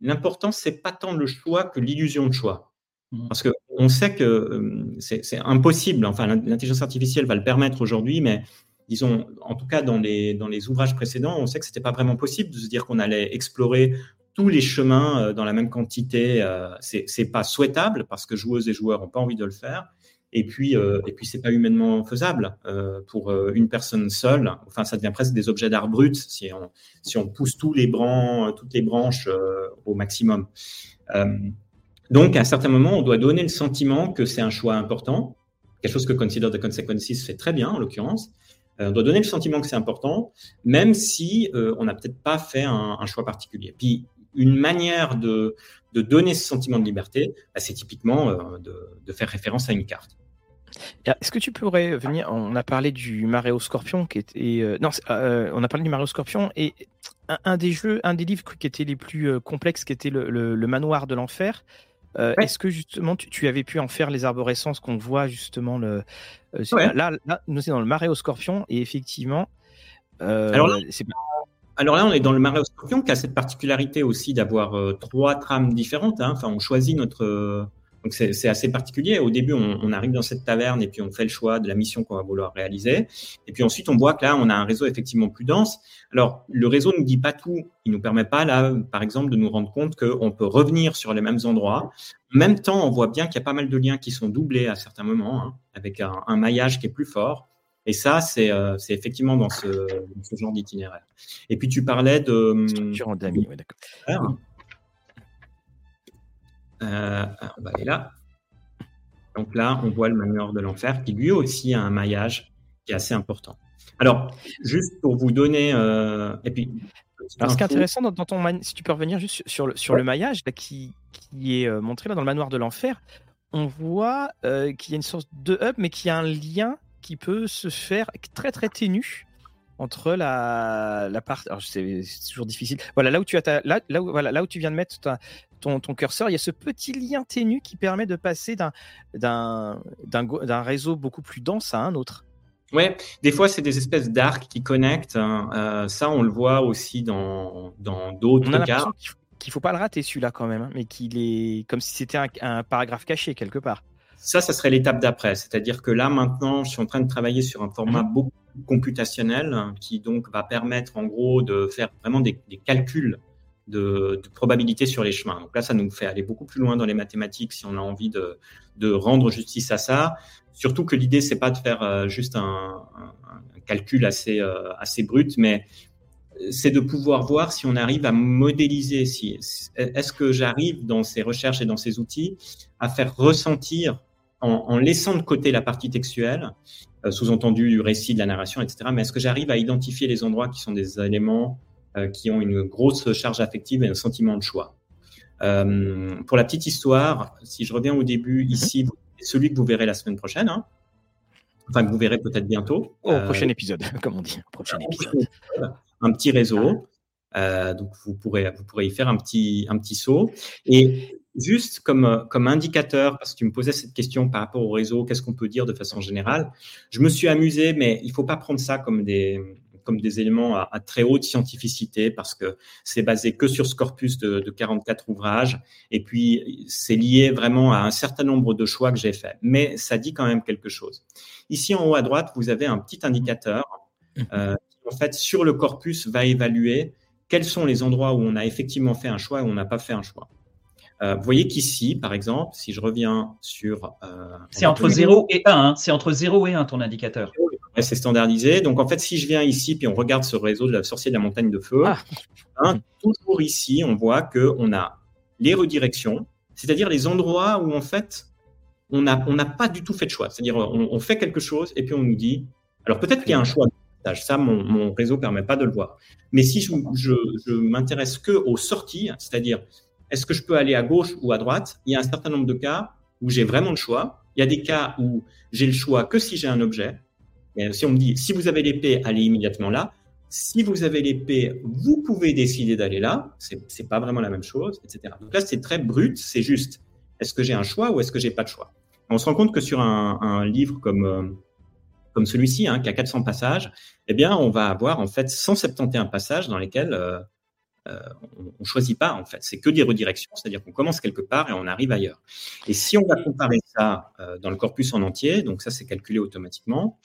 L'important, c'est pas tant le choix que l'illusion de choix. Mmh. Parce qu'on sait que euh, c'est impossible, enfin l'intelligence artificielle va le permettre aujourd'hui, mais disons, en tout cas dans les, dans les ouvrages précédents, on sait que ce n'était pas vraiment possible de se dire qu'on allait explorer tous les chemins euh, dans la même quantité. Euh, Ce n'est pas souhaitable parce que joueuses et joueurs n'ont pas envie de le faire. Et puis, euh, et puis c'est pas humainement faisable pour une personne seule. Enfin, ça devient presque des objets d'art brut si on, si on pousse tous les branches, toutes les branches au maximum. donc, à un certain moment, on doit donner le sentiment que c'est un choix important, quelque chose que Consider the Consequences fait très bien en l'occurrence, euh, on doit donner le sentiment que c'est important, même si euh, on n'a peut-être pas fait un, choix particulier. Puis, une manière de, donner ce sentiment de liberté, bah, c'est typiquement euh, de, faire référence à une carte. Est-ce que tu pourrais venir On a parlé du Maréo Scorpion était non, on a parlé du Maréo Scorpion et un, des jeux, un des livres qui étaient les plus complexes, qui était le Manoir de l'enfer. Euh, est-ce que justement tu, avais pu en faire les arborescences qu'on voit justement le, euh, là, là, nous c'est dans le marais au scorpion et effectivement. Euh, alors, là, alors, là, on est dans le marais au scorpion qui a cette particularité aussi d'avoir trois trames différentes. Hein. Enfin, on choisit notre donc c'est assez particulier. Au début, on, arrive dans cette taverne et puis on fait le choix de la mission qu'on va vouloir réaliser. Et puis ensuite, on voit que là, on a un réseau effectivement plus dense. Alors, le réseau ne nous dit pas tout. Il nous permet pas, là, par exemple, de nous rendre compte qu'on peut revenir sur les mêmes endroits. En même temps, on voit bien qu'il y a pas mal de liens qui sont doublés à certains moments, hein, avec un, maillage qui est plus fort. Et ça, c'est euh, effectivement dans ce, genre d'itinéraire. Et puis, tu parlais de... Structure d'amis, oui, d'accord. Euh, on va aller là. Donc là, on voit le manoir de l'enfer qui lui aussi a un maillage qui est assez important. Alors, juste pour vous donner, euh, et puis. Alors, ce qui est intéressant dans, ton, si tu peux revenir juste sur le, sur le maillage là, qui, qui est euh, montré là dans le manoir de l'enfer, on voit qu'il y a une sorte de hub, mais qu'il y a un lien qui peut se faire très très ténu entre la, la partie. C'est toujours difficile. Voilà, là où tu as là, là, où, voilà, là où tu viens de mettre ta, ton, curseur, il y a ce petit lien ténu qui permet de passer d'un réseau beaucoup plus dense à un autre. Ouais, des fois c'est des espèces d'arcs qui connectent. Hein. Euh, ça, on le voit aussi dans d'autres cas. Qu'il ne faut pas le rater celui-là quand même, hein, mais qu'il est comme si c'était un, paragraphe caché quelque part. Ça, ça serait l'étape d'après. C'est-à-dire que là, maintenant, je suis en train de travailler sur un format mhm. beaucoup plus computationnel qui donc va permettre en gros de faire vraiment des calculs de, probabilité sur les chemins. Donc là, ça nous fait aller beaucoup plus loin dans les mathématiques si on a envie de, de rendre justice à ça. Surtout que l'idée, c'est pas de faire euh, juste un, calcul assez, euh, assez brut, mais c'est de pouvoir voir si on arrive à modéliser, si, est-ce que j'arrive dans ces recherches et dans ces outils à faire ressentir, en, laissant de côté la partie textuelle, euh, sous-entendu du récit, de la narration, etc., mais est-ce que j'arrive à identifier les endroits qui sont des éléments qui ont une grosse charge affective et un sentiment de choix. Euh, pour la petite histoire, si je reviens au début, mhm. ici, celui que vous verrez la semaine prochaine, hein, enfin que vous verrez peut-être bientôt. Au euh, prochain épisode, comme on dit. Prochain épisode. Un petit réseau. donc vous pourrez, vous pourrez y faire un petit, un petit saut. Et juste comme, comme indicateur, parce que tu me posais cette question par rapport au réseau, qu'est-ce qu'on peut dire de façon générale Je me suis amusé, mais il ne faut pas prendre ça comme des, comme des éléments à, très haute scientificité parce que c'est basé que sur ce corpus de, 44 ouvrages et puis c'est lié vraiment à un certain nombre de choix que j'ai faits. Mais ça dit quand même quelque chose. Ici en haut à droite, vous avez un petit indicateur mmh. euh, qui en fait sur le corpus va évaluer quels sont les endroits où on a effectivement fait un choix et où on n'a pas fait un choix. Euh, vous voyez qu'ici, par exemple, si je reviens sur... Euh, c'est entre 0 et 1, hein. c'est entre 0 et 1 ton indicateur. C'est standardisé. Donc en fait, si je viens ici puis on regarde ce réseau de la sorcier de la montagne de feu, ah. hein, toujours ici, on voit que on a les redirections, c'est-à-dire les endroits où en fait on n'a on pas du tout fait de choix. C'est-à-dire on, fait quelque chose et puis on nous dit, alors peut-être qu'il y a un choix. Ça, mon, mon réseau permet pas de le voir. Mais si je, je, je m'intéresse que aux sorties, c'est-à-dire est-ce que je peux aller à gauche ou à droite, il y a un certain nombre de cas où j'ai vraiment le choix. Il y a des cas où j'ai le choix que si j'ai un objet. Si on me dit, si vous avez l'épée, allez immédiatement là. Si vous avez l'épée, vous pouvez décider d'aller là. C'est, pas vraiment la même chose, etc. Donc là, c'est très brut. C'est juste, est-ce que j'ai un choix ou est-ce que j'ai pas de choix? On se rend compte que sur un, livre comme euh, comme celui-ci, hein, qui a 400 passages, eh bien, on va avoir en fait 171 passages dans lesquels euh, euh, on ne choisit pas, en fait. C'est que des redirections, c'est-à-dire qu'on commence quelque part et on arrive ailleurs. Et si on va comparer ça dans le corpus en entier, donc ça, c'est calculé automatiquement,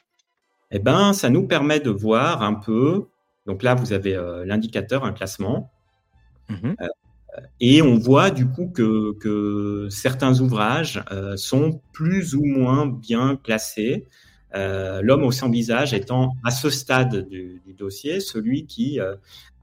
eh ben, ça nous permet de voir un peu. Donc là, vous avez euh, l'indicateur, un classement. Mhm. et on voit du coup que, certains ouvrages sont plus ou moins bien classés. L'homme au sans visage étant à ce stade du, dossier celui qui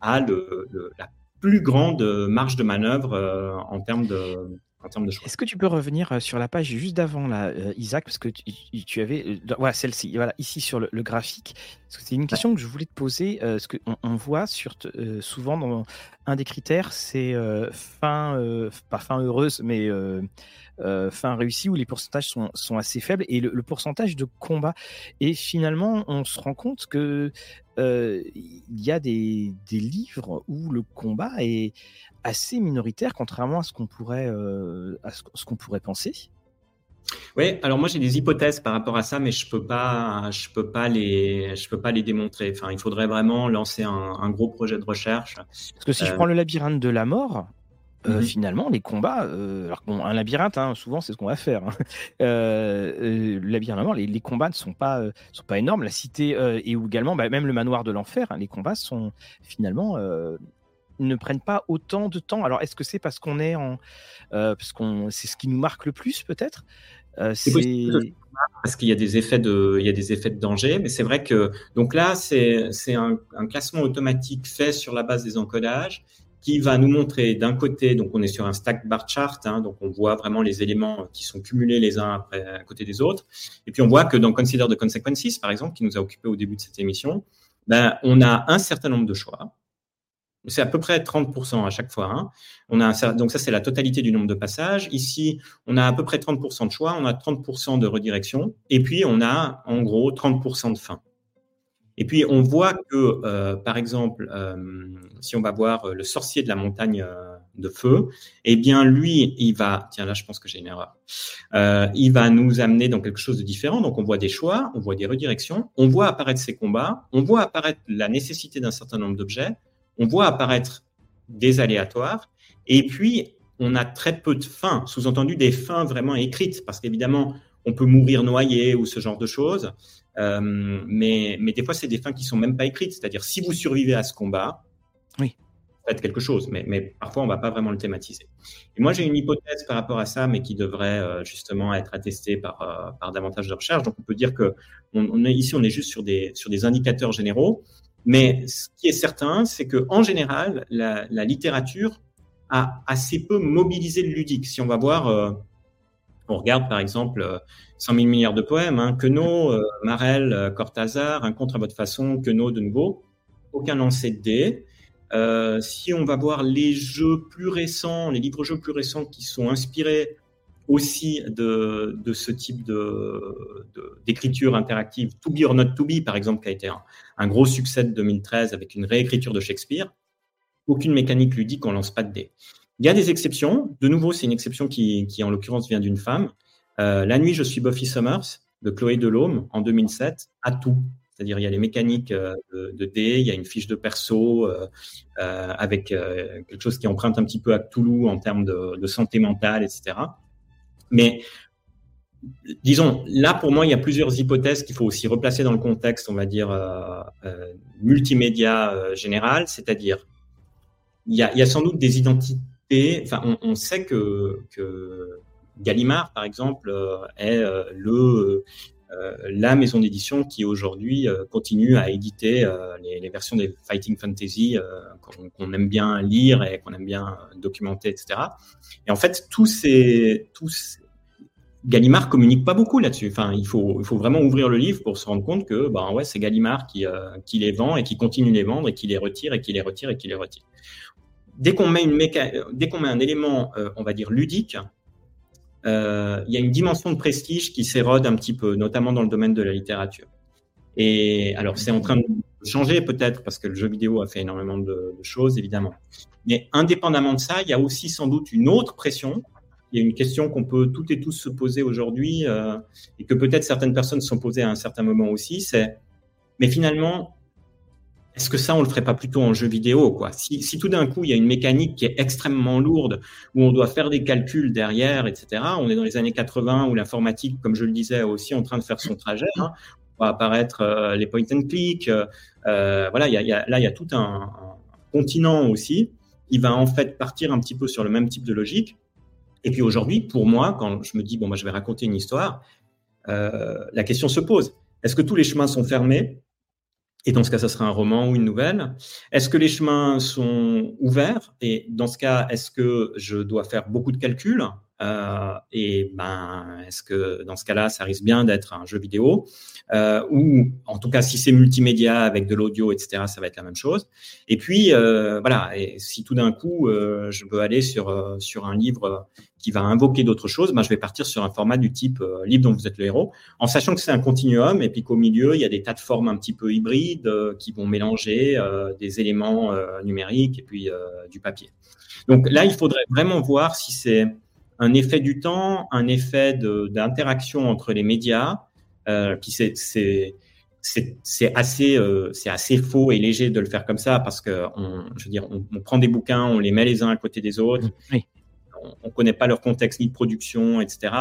a le, la plus grande marge de manœuvre euh, en termes de, en termes de choix. Est-ce que tu peux revenir euh, sur la page juste d'avant, là, euh, Isaac, parce que tu, avais, voilà, celle-ci, voilà, ici sur le, graphique. C'est une question que je voulais te poser. ce que on, voit sur, souvent dans un des critères, c'est fin, pas fin heureuse, mais fin réussie où les pourcentages sont, sont assez faibles et le, le, pourcentage de combat. Et finalement, on se rend compte que il y a des, livres où le combat est assez minoritaire, contrairement à ce qu'on pourrait, à ce, qu'on pourrait penser. Oui, alors moi j'ai des hypothèses par rapport à ça, mais je peux pas, je peux pas les, je peux pas les démontrer. Enfin, il faudrait vraiment lancer un, gros projet de recherche. Parce que si je prends le labyrinthe de la mort, euh, mmh finalement, les combats, euh, alors un labyrinthe, hein, souvent c'est ce qu'on va faire. Hein. Euh, le labyrinthe, les, les, combats ne sont pas, sont pas énormes. La cité et également, bah, même le manoir de l'enfer, hein, les combats sont finalement ne prennent pas autant de temps. Alors est-ce que c'est parce qu'on est en, parce qu'on, c'est ce qui nous marque le plus peut-être? C'est parce qu'il y a des effets de, il y a des effets de danger, mais c'est vrai que donc là c'est c'est un, un classement automatique fait sur la base des encodages qui va nous montrer d'un côté, donc on est sur un stack bar chart, hein, donc on voit vraiment les éléments qui sont cumulés les uns après à côté des autres. Et puis on voit que dans Consider the Consequences, par exemple, qui nous a occupé au début de cette émission, ben, on a un certain nombre de choix. C'est à peu près 30% à chaque fois. Hein. On a donc ça, c'est la totalité du nombre de passages. Ici, on a à peu près 30% de choix, on a 30% de redirection, et puis on a en gros 30% de fin. Et puis, on voit que, euh, par exemple, euh, si on va voir euh, le sorcier de la montagne de feu, eh bien, lui, il va, tiens, là, je pense que j'ai une erreur, il va nous amener dans quelque chose de différent. Donc, on voit des choix, on voit des redirections, on voit apparaître ces combats, on voit apparaître la nécessité d'un certain nombre d'objets, on voit apparaître des aléatoires, et puis, on a très peu de fins, sous-entendu des fins vraiment écrites, parce qu'évidemment, on peut mourir noyé ou ce genre de choses. Euh, mais, mais des fois, c'est des fins qui sont même pas écrites. C'est-à-dire, si vous survivez à ce combat, oui. faites quelque chose. Mais, mais parfois, on va pas vraiment le thématiser. Et moi, j'ai une hypothèse par rapport à ça, mais qui devrait euh, justement être attestée par, euh, par davantage de recherches. Donc, on peut dire que on, est, ici, on est juste sur des, sur des indicateurs généraux. Mais ce qui est certain, c'est que en général, la, la, littérature a assez peu mobilisé le ludique. Si on va voir on regarde par exemple 100 000 milliards de poèmes, hein, Queneau, euh, Marel, euh, Cortázar, un contre à votre façon, Queneau de nouveau, aucun lancé de dés. Euh, si on va voir les jeux plus récents, les livres-jeux plus récents qui sont inspirés aussi de, ce type d'écriture interactive, To Be or Not To Be, par exemple, qui a été un, gros succès de 2013 avec une réécriture de Shakespeare, aucune mécanique ludique, on lance pas de dés. Il y a des exceptions. De nouveau, c'est une exception qui, qui en l'occurrence, vient d'une femme. Euh, la nuit, je suis Buffy Summers de Chloé Delhomme en 2007 à tout. C'est-à-dire, il y a les mécaniques euh, de, de il y a une fiche de perso euh, avec quelque chose qui emprunte un petit peu à Toulouse en termes de, santé mentale, etc. Mais disons, là, pour moi, il y a plusieurs hypothèses qu'il faut aussi replacer dans le contexte, on va dire, multimédia général, c'est-à-dire, il y, a, il y a sans doute des Enfin, on, sait que, Gallimard, par exemple, euh, est euh, le la maison d'édition qui aujourd'hui continue à éditer les, versions des Fighting Fantasy qu'on aime bien lire et qu'on aime bien documenter, etc. Et en fait, tous ces, Gallimard communique pas beaucoup là-dessus. Enfin, il faut, il faut vraiment ouvrir le livre pour se rendre compte que, ben ouais, c'est Gallimard qui, qui les vend et qui continue les vendre et qui les retire et qui les retire et qui les retire dès qu'on met, une dès qu'on met un élément, euh, on va dire, ludique, euh, il y a une dimension de prestige qui s'érode un petit peu, notamment dans le domaine de la littérature. Et alors, c'est en train de changer peut-être parce que le jeu vidéo a fait énormément de, choses, évidemment. Mais indépendamment de ça, il y a aussi sans doute une autre pression. Il y a une question qu'on peut toutes et tous se poser aujourd'hui euh, et que peut-être certaines personnes se sont posées à un certain moment aussi. C'est, mais finalement, est-ce que ça, on le ferait pas plutôt en jeu vidéo quoi? Si, tout d'un coup, il y a une mécanique qui est extrêmement lourde, où on doit faire des calculs derrière, etc., on est dans les années 80 où l'informatique, comme je le disais, est aussi en train de faire son trajet. Hein. Va apparaître euh, les point and click. Euh, euh, voilà, là, il y a tout un, continent aussi. Il va en fait partir un petit peu sur le même type de logique. Et puis aujourd'hui, pour moi, quand je me dis, bon, je vais raconter une histoire, la question se pose. Est-ce que tous les chemins sont fermés? Et dans ce cas, ça sera un roman ou une nouvelle. Est-ce que les chemins sont ouverts? Et dans ce cas, est-ce que je dois faire beaucoup de calculs? Et ben, est-ce que dans ce cas-là, ça risque bien d'être un jeu vidéo euh, Ou en tout cas, si c'est multimédia avec de l'audio, etc., ça va être la même chose. Et puis, euh, voilà, et si tout d'un coup, euh, je veux aller sur, euh, sur un livre qui va invoquer d'autres choses, ben, je vais partir sur un format du type euh, livre dont vous êtes le héros, en sachant que c'est un continuum et puis qu'au milieu, il y a des tas de formes un petit peu hybrides qui vont mélanger des éléments numériques et puis du papier. Donc là, il faudrait vraiment voir si c'est un effet du temps, un effet d'interaction entre les médias. Euh, puis c'est c'est assez euh, c'est assez faux et léger de le faire comme ça parce que on, je veux dire on, prend des bouquins, on les met les uns à côté des autres. Mmh, on, ne connaît pas leur contexte ni de production, etc.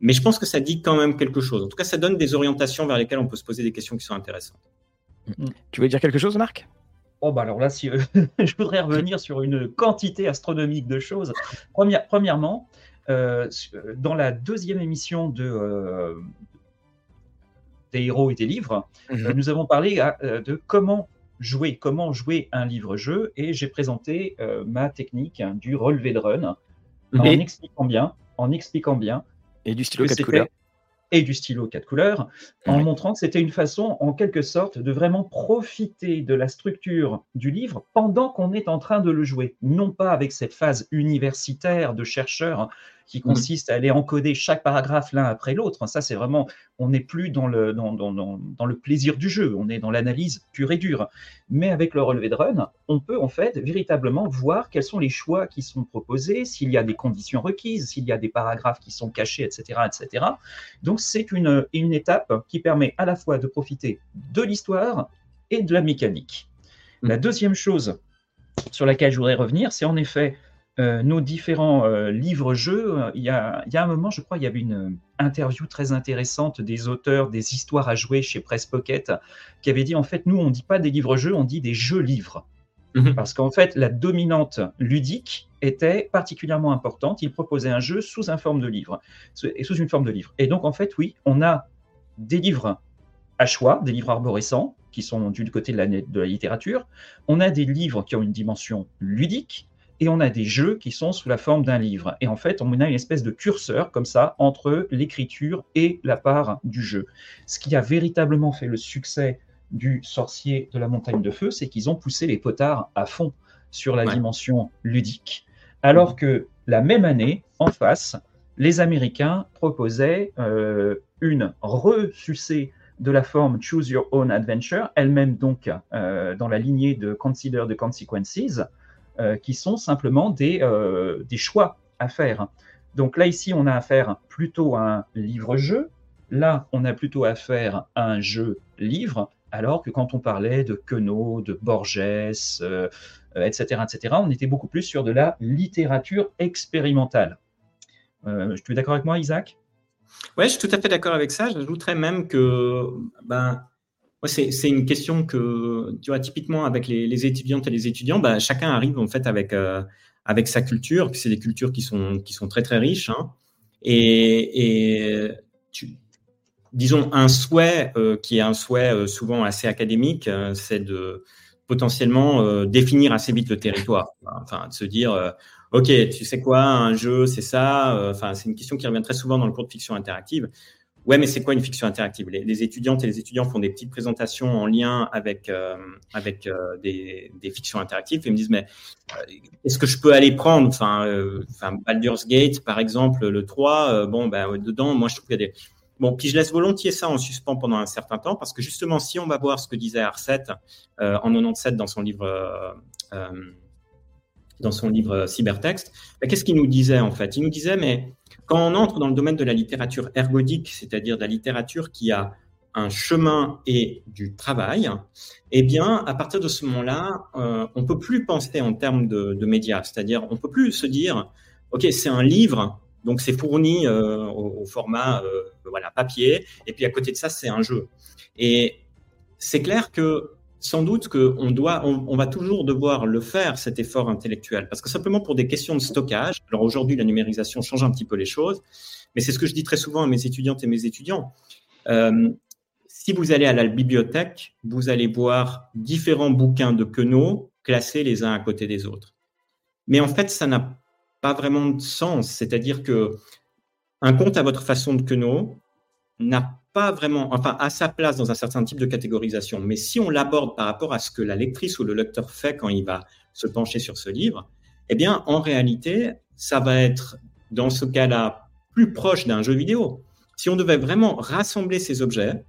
Mais je pense que ça dit quand même quelque chose. En tout cas, ça donne des orientations vers lesquelles on peut se poser des questions qui sont intéressantes. Mmh. Tu veux dire quelque chose, Marc? Oh, bah alors là, si, euh, je voudrais revenir sur une quantité astronomique de choses. premièrement, euh, dans la deuxième émission de, euh, des héros et des livres, mhm. nous avons parlé de comment jouer, comment jouer un livre-jeu, et j'ai présenté ma technique du relevé de run en expliquant bien, en expliquant bien. Et du stylo 4 couleurs et du stylo 4 couleurs, en montrant que c'était une façon, en quelque sorte, de vraiment profiter de la structure du livre pendant qu'on est en train de le jouer. Non pas avec cette phase universitaire de chercheur qui mmh. consiste à aller encoder chaque paragraphe l'un après l'autre. Ça, c'est vraiment, on n'est plus dans le, dans, dans, dans, le plaisir du jeu, on est dans l'analyse pure et dure. Mais avec le relevé de run, on peut en fait véritablement voir quels sont les choix qui sont proposés, s'il y a des conditions requises, s'il y a des paragraphes qui sont cachés, etc. etc. Donc, c'est une, une étape qui permet à la fois de profiter de l'histoire et de la mécanique. Mmh. La deuxième chose sur laquelle je voudrais revenir, c'est en effet euh, nos différents euh, livres-jeux. Euh, il, y a, un moment, je crois, il y avait une interview très intéressante des auteurs des histoires à jouer chez Press Pocket qui avait dit en fait, nous, on ne dit pas des livres-jeux, on dit des jeux-livres. Mhm. Parce qu'en fait, la dominante ludique était particulièrement importante. Il proposait un jeu sous une forme de livre. Et sous une forme de livre. Et donc, en fait, oui, on a des livres à choix, des livres arborescents qui sont du côté de la, de la littérature. On a des livres qui ont une dimension ludique et on a des jeux qui sont sous la forme d'un livre. Et en fait, on a une espèce de curseur comme ça entre l'écriture et la part du jeu. Ce qui a véritablement fait le succès du sorcier de la montagne de feu, c'est qu'ils ont poussé les potards à fond sur la dimension ludique. Alors que la même année, en face, les Américains proposaient euh, une ressucée de la forme Choose Your Own Adventure, elle-même donc euh, dans la lignée de Consider the Consequences, qui sont simplement des, euh, des choix à faire. Donc là, ici, on a affaire plutôt à un livre-jeu. Là, on a plutôt affaire à un jeu-livre, alors que quand on parlait de Queneau, de Borges, etc., euh, etc., on était beaucoup plus sur de la littérature expérimentale. Euh, tu es d'accord avec moi, Isaac? Oui, je suis tout à fait d'accord avec ça. J'ajouterais même que ben, c'est une question que, tu typiquement avec les, étudiantes et les étudiants, bah, chacun arrive en fait avec, euh, avec sa culture, c'est des cultures qui sont, qui sont très très riches. Hein. et, disons, un souhait qui est un souhait souvent assez académique, c'est de potentiellement définir assez vite le territoire. Enfin, de se dire, OK, tu sais quoi, un jeu, c'est ça. Enfin, c'est une question qui revient très souvent dans le cours de fiction interactive. Ouais, mais c'est quoi une fiction interactive? Les, étudiantes et les étudiants font des petites présentations en lien avec euh, avec euh, des, des, fictions interactives et me disent mais euh, est-ce que je peux aller prendre enfin Baldur's Gate par exemple le 3 bon ben dedans moi je trouve qu'il y a des Bon, puis je laisse volontiers ça en suspens pendant un certain temps parce que justement, si on va voir ce que disait Arset en 97 dans son livre, dans son livre Cybertext, ben, qu'est-ce qu'il nous disait en fait? Il nous disait, mais quand on entre dans le domaine de la littérature ergodique, c'est-à-dire de la littérature qui a un chemin et du travail, eh bien, à partir de ce moment-là, euh, on peut plus penser en termes de, médias. C'est-à-dire, on peut plus se dire, OK, c'est un livre, donc c'est fourni euh, au, format euh, voilà, papier, et puis à côté de ça, c'est un jeu. Et c'est clair que sans doute qu'on doit, on, va toujours devoir le faire, cet effort intellectuel, parce que simplement pour des questions de stockage, alors aujourd'hui la numérisation change un petit peu les choses, mais c'est ce que je dis très souvent à mes étudiantes et mes étudiants. Euh, si vous allez à la bibliothèque, vous allez voir différents bouquins de Queneau classés les uns à côté des autres. Mais en fait, ça n'a pas vraiment de sens. C'est-à-dire que un compte à votre façon de Queneau n'a pas vraiment, enfin, à sa place dans un certain type de catégorisation. Mais si on l'aborde par rapport à ce que la lectrice ou le lecteur fait quand il va se pencher sur ce livre, eh bien, en réalité, ça va être, dans ce cas-là, plus proche d'un jeu vidéo. Si on devait vraiment rassembler ces objets,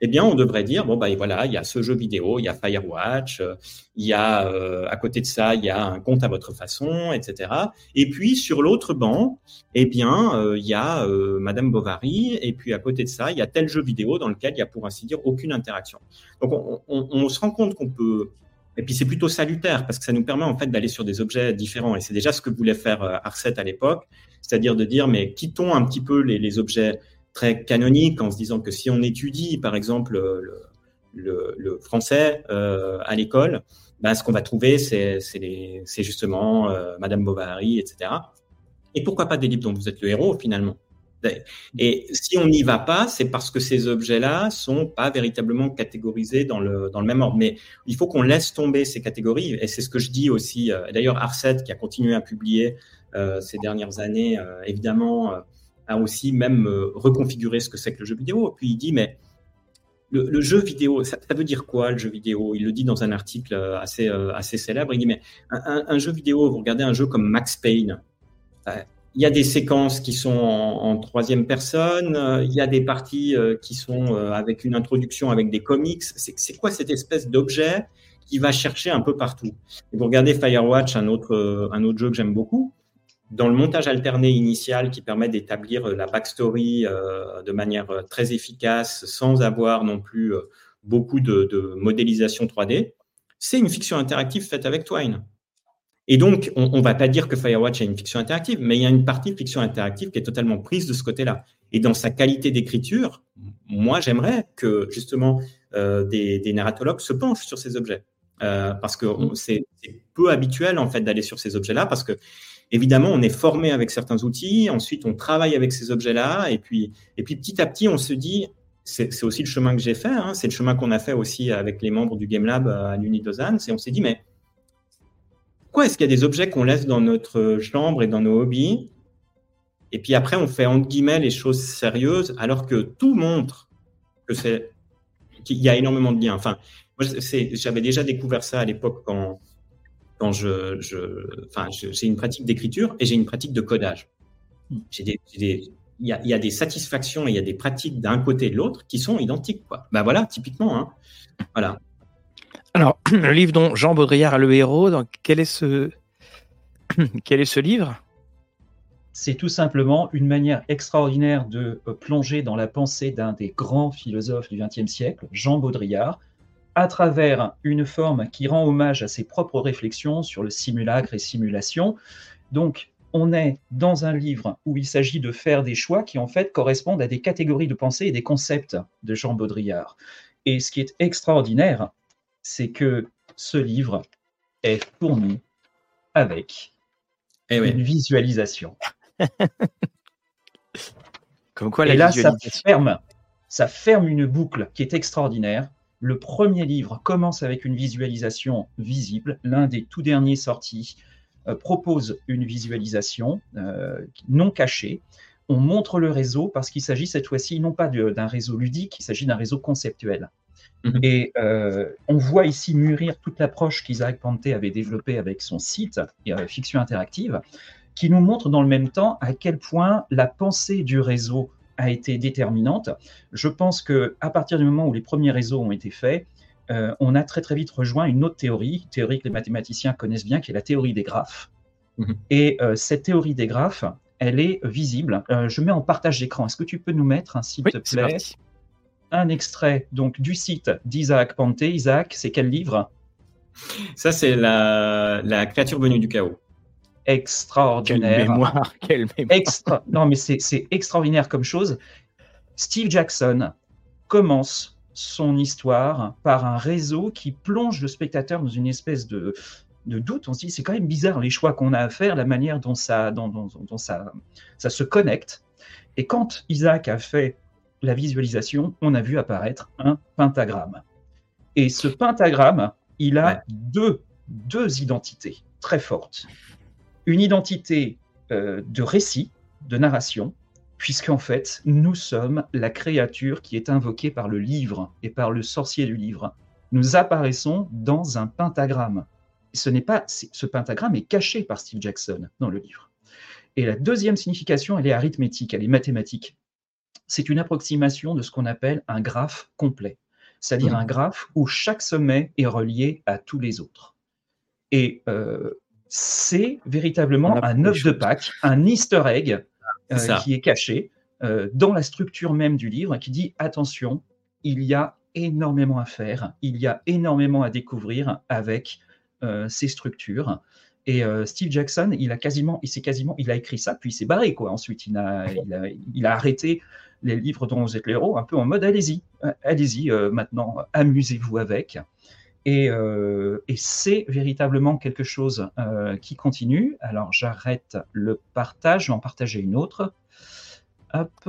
eh bien, on devrait dire, bon, bah, voilà, il y a ce jeu vidéo, il y a Firewatch, euh, il y a, euh, à côté de ça, il y a un compte à votre façon, etc. Et puis, sur l'autre banc, eh bien, euh, il y a Madame Bovary, et puis à côté de ça, il y a tel jeu vidéo dans lequel il y a, pour ainsi dire, aucune interaction. Donc, on, on se rend compte qu'on peut, et puis c'est plutôt salutaire parce que ça nous permet en fait d'aller sur des objets différents. Et c'est déjà ce que voulait faire Arset à l'époque, c'est-à-dire de dire mais quittons un petit peu les, les objets très canonique en se disant que si on étudie, par exemple, le, français euh, à l'école, ben, ce qu'on va trouver, c'est justement euh, Madame Bovary, etc. Et pourquoi pas des livres dont vous êtes le héros, finalement? Et si on n'y va pas, c'est parce que ces objets-là sont pas véritablement catégorisés dans le, dans le même ordre. Mais il faut qu'on laisse tomber ces catégories. Et c'est ce que je dis aussi. Euh, d'ailleurs, Arset, qui a continué à publier ces dernières années, évidemment, a aussi même euh, reconfiguré ce que c'est que le jeu vidéo. Puis il dit, mais le, jeu vidéo, ça, veut dire quoi le jeu vidéo? Il le dit dans un article euh, assez, euh, assez célèbre. Il dit, mais un, jeu vidéo, vous regardez un jeu comme Max Payne, il y a des séquences qui sont en, troisième personne, il y a des parties qui sont avec une introduction avec des comics. C'est quoi cette espèce d'objet qui va chercher un peu partout? Et vous regardez Firewatch, un autre, un autre jeu que j'aime beaucoup, dans le montage alterné initial qui permet d'établir euh, la backstory euh, de manière euh, très efficace sans avoir non plus beaucoup de, modélisation 3D, c'est une fiction interactive faite avec Twine. Et donc, on ne va pas dire que Firewatch est une fiction interactive, mais il y a une partie de fiction interactive qui est totalement prise de ce côté-là. Et dans sa qualité d'écriture, moi, j'aimerais que justement des, des, narratologues se penchent sur ces objets. parce que c'est peu habituel en fait d'aller sur ces objets-là, parce que Évidemment, on est formé avec certains outils, ensuite on travaille avec ces objets-là, et puis, et puis petit à petit, on se dit, c'est aussi le chemin que j'ai fait, hein, c'est le chemin qu'on a fait aussi avec les membres du Game Lab à l'Uni de c'est on s'est dit, mais pourquoi est-ce qu'il y a des objets qu'on laisse dans notre chambre et dans nos hobbies, et puis après on fait entre guillemets les choses sérieuses, alors que tout montre que c'est qu'il y a énormément de liens. Enfin, j'avais déjà découvert ça à l'époque quand quand je, je enfin, j'ai une pratique d'écriture et j'ai une pratique de codage. Hmm. J'ai des, il y a, y a, des satisfactions et il y a des pratiques d'un côté et de l'autre qui sont identiques. Quoi. Ben voilà, typiquement. Hein. Voilà. Alors, le livre dont Jean Baudrillard a le héros, donc, quel, est ce... quel est ce livre? C'est tout simplement une manière extraordinaire de euh, plonger dans la pensée d'un des grands philosophes du XXe siècle, Jean Baudrillard, à travers une forme qui rend hommage à ses propres réflexions sur le simulacre et simulation. Donc, on est dans un livre où il s'agit de faire des choix qui en fait correspondent à des catégories de pensée et des concepts de Jean Baudrillard. Et ce qui est extraordinaire, c'est que ce livre est fourni avec eh une visualisation. Comme quoi, la et là, ça ferme Ça ferme une boucle qui est extraordinaire. Le premier livre commence avec une visualisation visible. L'un des tout derniers sortis euh, propose une visualisation euh, non cachée. On montre le réseau parce qu'il s'agit cette fois-ci non pas d'un réseau ludique, il s'agit d'un réseau conceptuel. Mhm. Et euh, on voit ici mûrir toute l'approche qu'Isaac Panté avait développée avec son site Fiction Interactive, qui nous montre dans le même temps à quel point la pensée du réseau a été déterminante. Je pense que à partir du moment où les premiers réseaux ont été faits, euh, on a très très vite rejoint une autre théorie, théorie que les mathématiciens connaissent bien, qui est la théorie des graphes. Mhm. Et euh, cette théorie des graphes, elle est visible. je mets en partage d'écran. Est-ce que tu peux nous mettre, un s'il te plaît, un extrait donc du site d'Isaac Panté. Isaac, c'est quel livre? Ça, c'est la, créature venue du chaos. Extraordinaire. Quelle mémoire, quelle mémoire. Non, mais c'est extraordinaire comme chose. Steve Jackson commence son histoire par un réseau qui plonge le spectateur dans une espèce de, doute. On se dit, c'est quand même bizarre les choix qu'on a à faire, la manière dont ça, dont ça, ça se connecte. Et quand Isaac a fait la visualisation, on a vu apparaître un pentagramme. Et ce pentagramme, il a deux, deux identités très fortes. Une identité euh, de récit, de narration, puisqu'en fait, nous sommes la créature qui est invoquée par le livre et par le sorcier du livre. Nous apparaissons dans un pentagramme. Ce n'est pas ce pentagramme est caché par Steve Jackson dans le livre. Et la deuxième signification, elle est arithmétique, elle est mathématique c'est une approximation de ce qu'on appelle un graphe complet, c'est-à-dire mmh. un graphe où chaque sommet est relié à tous les autres. Et euh, c'est véritablement un œuf de Pâques, un easter egg euh, qui est caché euh, dans la structure même du livre, qui dit attention, il y a énormément à faire, il y a énormément à découvrir avec ces structures. Et Steve Jackson, il a quasiment, il s'est quasiment, il a écrit ça, puis il s'est barré quoi. Ensuite, il a, il a arrêté les livres dont vous êtes les héros, un peu en mode allez-y, euh, allez-y, euh, maintenant, amusez-vous avec. Euh, et, c'est véritablement quelque chose qui continue. Alors j'arrête le partage, je vais en partager une autre. Hop.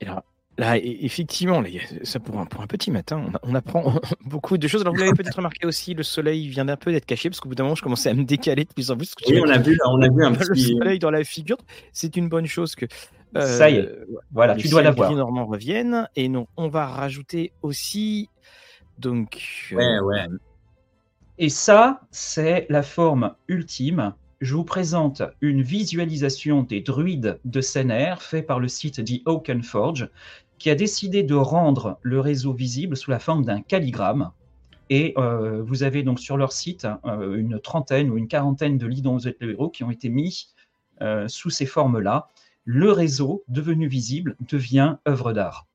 Et là, là effectivement, ça pour un, pour un petit matin, on, apprend beaucoup de choses. Alors vous l'avez peut-être remarqué aussi, le soleil vient d'un peu d'être caché parce qu'au bout d'un moment, je commençais à me décaler de plus en plus. Oui, on a vu, on a vu un petit... le soleil dans la figure. C'est une bonne chose que ça y est, euh, voilà, tu dois l'avoir. Les Normands reviennent et non, on va rajouter aussi donc. Euh, ouais, ouais. Et ça, c'est la forme ultime. Je vous présente une visualisation des druides de Sener fait par le site The Oaken Forge, qui a décidé de rendre le réseau visible sous la forme d'un calligramme. Et euh, vous avez donc sur leur site une trentaine ou une quarantaine de lits dont vous êtes le héros qui ont été mis sous ces formes-là le réseau devenu visible devient œuvre d'art.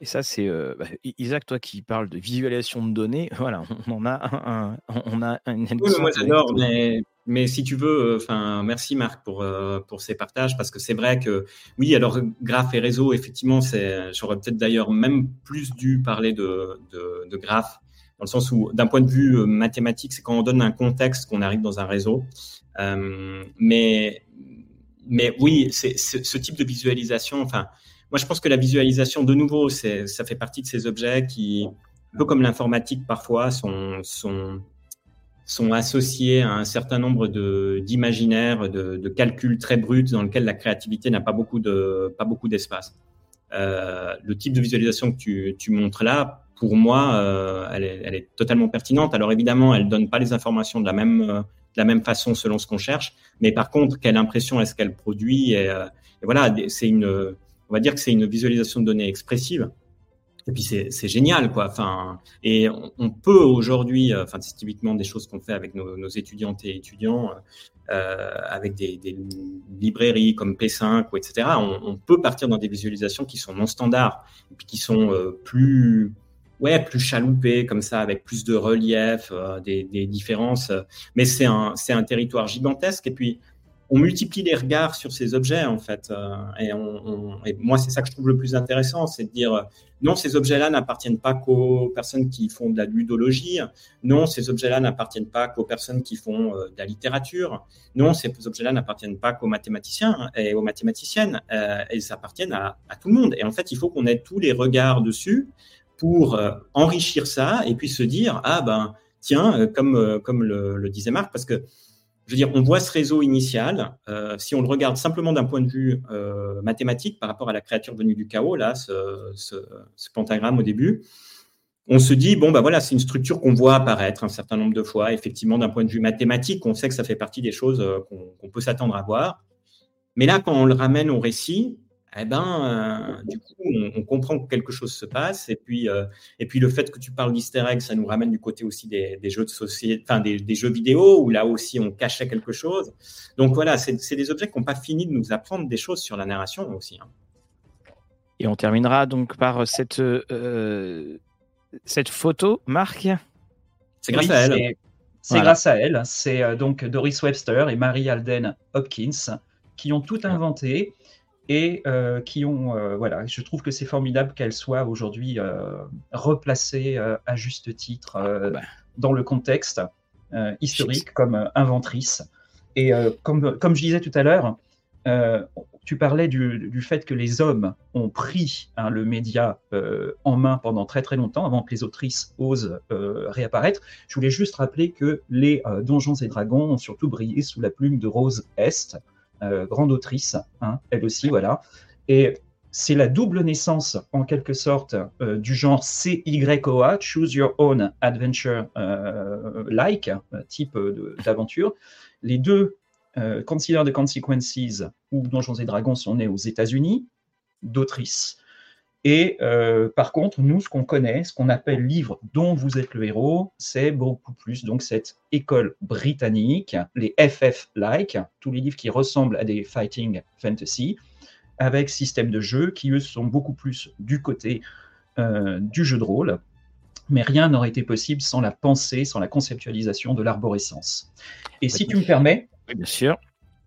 Et ça, c'est euh, bah, Isaac, toi qui parles de visualisation de données, voilà, on en a un, on a une oui, moi j'adore, mais, mais, si tu veux, euh, enfin, merci Marc pour euh, pour ces partages parce que c'est vrai que oui, alors graphe et réseau, effectivement, c'est, j'aurais peut-être d'ailleurs même plus dû parler de de, de graphe dans le sens où, d'un point de vue mathématique, c'est quand on donne un contexte qu'on arrive dans un réseau. mais mais oui, c'est ce type de visualisation. Enfin, moi, je pense que la visualisation, de nouveau, ça fait partie de ces objets qui, un peu comme l'informatique parfois, sont, associés à un certain nombre d'imaginaires, de, calculs très bruts dans lesquels la créativité n'a pas beaucoup d'espace. Euh, le type de visualisation que tu, montres là, pour moi, euh, elle, est, totalement pertinente. Alors évidemment, elle donne pas les informations de la même euh, de la même façon selon ce qu'on cherche. Mais par contre, quelle impression est-ce qu'elle produit et, voilà, c'est une, on va dire que c'est une visualisation de données expressive. Et puis c'est génial, quoi. Enfin, et on, peut aujourd'hui, euh, enfin, c'est typiquement des choses qu'on fait avec nos, étudiantes et étudiants, euh, avec des, librairies comme P5 ou etc. On, peut partir dans des visualisations qui sont non standards et puis qui sont euh, plus ouais, plus chaloupé comme ça, avec plus de relief, euh, des, des, différences. Mais c'est un, c'est un territoire gigantesque. Et puis, on multiplie les regards sur ces objets, en fait. Euh, et, moi, c'est ça que je trouve le plus intéressant, c'est de dire, euh, non, ces objets-là n'appartiennent pas qu'aux personnes qui font de la ludologie. Non, ces objets-là n'appartiennent pas qu'aux personnes qui font euh, de la littérature. Non, ces objets-là n'appartiennent pas qu'aux mathématiciens et aux mathématiciennes. ils appartiennent à, tout le monde. Et en fait, il faut qu'on ait tous les regards dessus pour enrichir ça et puis se dire, ah ben, tiens, comme, comme le, le disait Marc, parce que je veux dire, on voit ce réseau initial. Euh, si on le regarde simplement d'un point de vue euh, mathématique par rapport à la créature venue du chaos, là, ce, pentagramme au début, on se dit, bon, bah voilà, c'est une structure qu'on voit apparaître un certain nombre de fois. Effectivement, d'un point de vue mathématique, on sait que ça fait partie des choses euh, qu'on peut s'attendre à voir. Mais là, quand on le ramène au récit, eh ben, euh, du coup, on, comprend que quelque chose se passe. Et puis, euh, et puis le fait que tu parles d'easter egg, ça nous ramène du côté aussi des, jeux de société, enfin des, jeux vidéo où là aussi on cachait quelque chose. Donc voilà, c'est des objets qui n'ont pas fini de nous apprendre des choses sur la narration aussi. Hein. Et on terminera donc par cette, euh, cette photo, Marc. C'est grâce à elle. C'est grâce à elle. C'est donc Doris Webster et Mary Alden Hopkins qui ont tout inventé et euh, qui ont, euh, voilà, je trouve que c'est formidable qu'elle soit aujourd'hui euh, replacée à juste titre ah, bah. dans le contexte historique comme inventrice. Et comme, comme je disais tout à l'heure, tu parlais du, du, fait que les hommes ont pris hein, le média en main pendant très très longtemps, avant que les autrices osent réapparaître. Je voulais juste rappeler que les Donjons et Dragons ont surtout brillé sous la plume de Rose Est, euh, grande autrice, hein, elle aussi, voilà. Et c'est la double naissance, en quelque sorte, euh, du genre CYOA, Choose Your Own Adventure euh, like, type d'aventure. Les deux, Consider the Consequences ou Donjons et Dragons, sont nés aux États-Unis, d'autrices. Et euh, par contre, nous, ce qu'on connaît, ce qu'on appelle livre dont vous êtes le héros, c'est beaucoup plus donc cette école britannique, les FF-like, tous les livres qui ressemblent à des fighting fantasy, avec système de jeu qui, eux, sont beaucoup plus du côté euh, du jeu de rôle. Mais rien n'aurait été possible sans la pensée, sans la conceptualisation de l'arborescence. Et si tu me permets, bien sûr.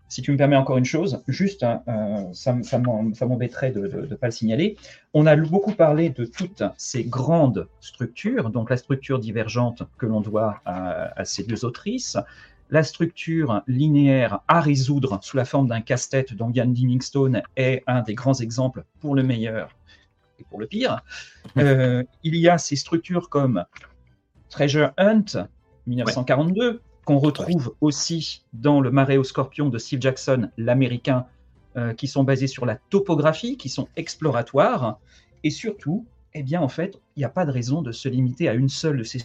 Si tu me permets encore une chose, juste, hein, euh, ça, ça m'embêterait de ne pas le signaler. On a beaucoup parlé de toutes ces grandes structures, donc la structure divergente que l'on doit à, ces deux autrices, la structure linéaire à résoudre sous la forme d'un casse-tête dont Ian Livingstone est un des grands exemples pour le meilleur et pour le pire. Euh, il y a ces structures comme Treasure Hunt, 1942, qu'on retrouve aussi dans le Marais au Scorpion de Steve Jackson, l'américain, euh, qui sont basés sur la topographie, qui sont exploratoires, et surtout, eh bien, en fait, il n'y a pas de raison de se limiter à une seule de ces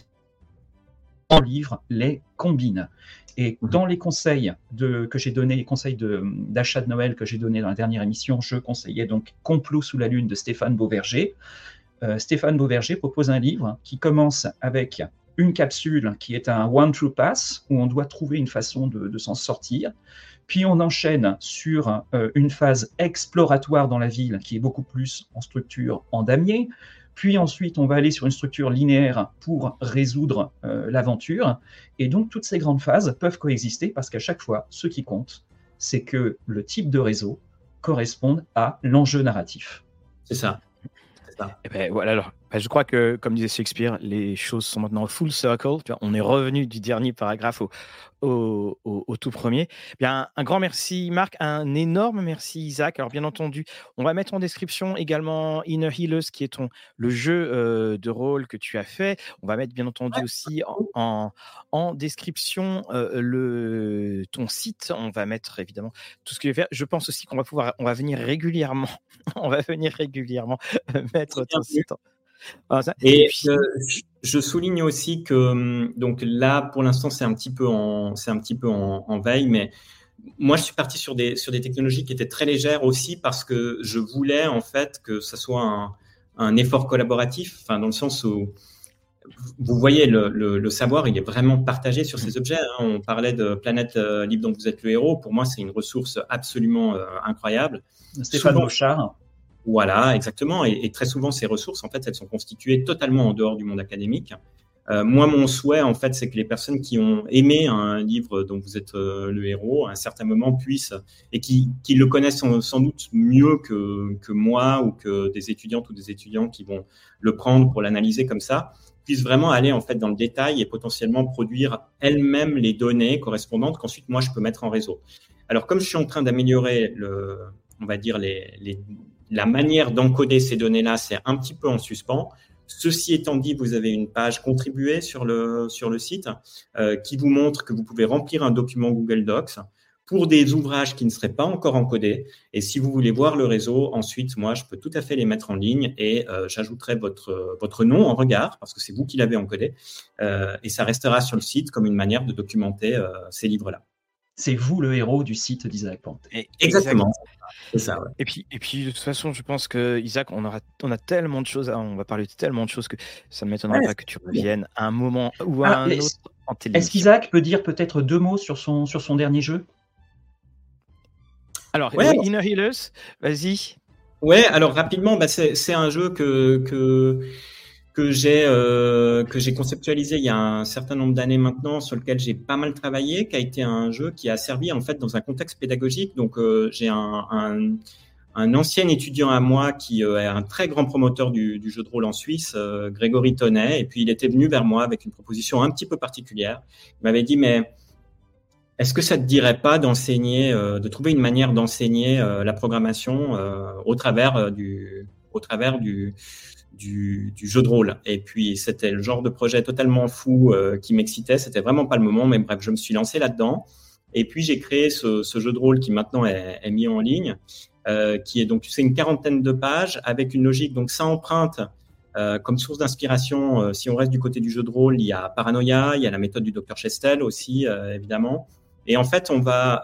livres les combine. Et mhm. dans les conseils de, que j'ai donnés, les conseils d'achat de, Noël que j'ai donnés dans la dernière émission, je conseillais donc Complot sous la lune de Stéphane Beauverger. Euh, Stéphane Beauverger propose un livre qui commence avec une capsule qui est un one true pass où on doit trouver une façon de, s'en sortir. Puis on enchaîne sur euh, une phase exploratoire dans la ville qui est beaucoup plus en structure en damier. Puis ensuite, on va aller sur une structure linéaire pour résoudre euh, l'aventure. Et donc, toutes ces grandes phases peuvent coexister parce qu'à chaque fois, ce qui compte, c'est que le type de réseau corresponde à l'enjeu narratif. C'est ça. Eh ben, voilà, alors, je crois que, comme disait Shakespeare, les choses sont maintenant full circle. on est revenu du dernier paragraphe au, au, tout premier. Bien, un grand merci Marc, un énorme merci Isaac. Alors bien entendu, on va mettre en description également Inner Healers, qui est ton, le jeu euh, de rôle que tu as fait. On va mettre bien entendu aussi en, en, description euh, le, ton site. On va mettre évidemment tout ce que je vais Je pense aussi qu'on va pouvoir, on va venir régulièrement, on va venir régulièrement mettre ton site. Ah, et je, souligne aussi que hum, donc là, pour l'instant, c'est un petit peu en, c'est un petit peu en, veille, mais moi, je suis parti sur des, sur des technologies qui étaient très légères aussi parce que je voulais en fait que ça soit un, un effort collaboratif, enfin dans le sens où vous voyez, le, le, savoir, il est vraiment partagé sur ces objets. Hein. On parlait de Planète euh, Libre dont vous êtes le héros. Pour moi, c'est une ressource absolument euh, incroyable. Stéphane Bouchard. Voilà, exactement. Et, très souvent, ces ressources, en fait, elles sont constituées totalement en dehors du monde académique. Euh, moi, mon souhait, en fait, c'est que les personnes qui ont aimé un livre dont vous êtes euh, le héros, à un certain moment, puissent, et qui, qui le connaissent sans, doute mieux que, que, moi ou que des étudiantes ou des étudiants qui vont le prendre pour l'analyser comme ça, puissent vraiment aller en fait dans le détail et potentiellement produire elles-mêmes les données correspondantes qu'ensuite moi je peux mettre en réseau. Alors comme je suis en train d'améliorer le, on va dire les, les la manière d'encoder ces données-là, c'est un petit peu en suspens. Ceci étant dit, vous avez une page contribuée sur le, sur le site euh, qui vous montre que vous pouvez remplir un document Google Docs pour des ouvrages qui ne seraient pas encore encodés. Et si vous voulez voir le réseau, ensuite, moi, je peux tout à fait les mettre en ligne et euh, j'ajouterai votre, votre nom en regard parce que c'est vous qui l'avez encodé. Euh, et ça restera sur le site comme une manière de documenter ces livres-là c'est vous le héros du site d'Isaac Pante. Exactement. Ça, Et puis, et puis de toute façon, je pense que Isaac, on aura, on a tellement de choses, on va parler de tellement de choses que ça ne m'étonnerait pas que tu reviennes à un moment ou à un autre en télévision. Est-ce qu'Isaac peut dire peut-être deux mots sur son, sur son dernier jeu? Alors, Inner Healers, vas-y. Ouais, alors rapidement, bah, c'est un jeu que, que que j'ai euh, que j'ai conceptualisé il y a un certain nombre d'années maintenant, sur lequel j'ai pas mal travaillé, qui a été un jeu qui a servi en fait dans un contexte pédagogique. Donc euh, j'ai un, un, ancien étudiant à moi qui euh, est un très grand promoteur du, jeu de rôle en Suisse, Grégory Tonnet, et puis il était venu vers moi avec une proposition un petit peu particulière. Il m'avait dit mais est-ce que ça te dirait pas d'enseigner, de trouver une manière d'enseigner la programmation au travers du au travers du, jeu de rôle. Et puis, c'était le genre de projet totalement fou euh, qui m'excitait. C'était vraiment pas le moment, mais bref, je me suis lancé là-dedans. Et puis, j'ai créé ce, jeu de rôle qui maintenant est, mis en ligne, euh, qui est donc, c'est une quarantaine de pages avec une logique. Donc, ça emprunte euh, comme source d'inspiration. si on reste du côté du jeu de rôle, il y a Paranoia, il y a la méthode du docteur Chestel aussi, évidemment. Et en fait, on va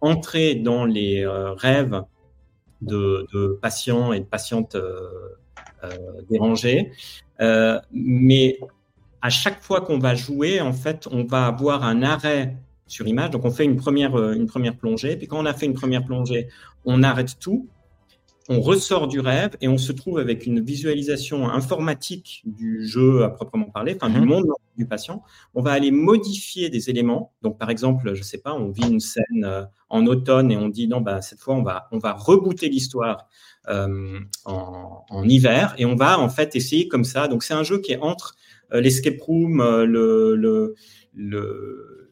entrer dans les rêves de, patients et de patientes euh, dérangé. Euh, mais à chaque fois qu'on va jouer, en fait, on va avoir un arrêt sur image. Donc, on fait une première, euh, une première plongée. Puis, quand on a fait une première plongée, on arrête tout. On ressort du rêve et on se trouve avec une visualisation informatique du jeu à proprement parler, enfin, du mhm. monde du patient. On va aller modifier des éléments. Donc, par exemple, je sais pas, on vit une scène en automne et on dit non, bah, cette fois, on va, on va rebooter l'histoire euh, en, en, hiver et on va en fait essayer comme ça. Donc c'est un jeu qui est entre euh, l'escape room, euh, le, le, le,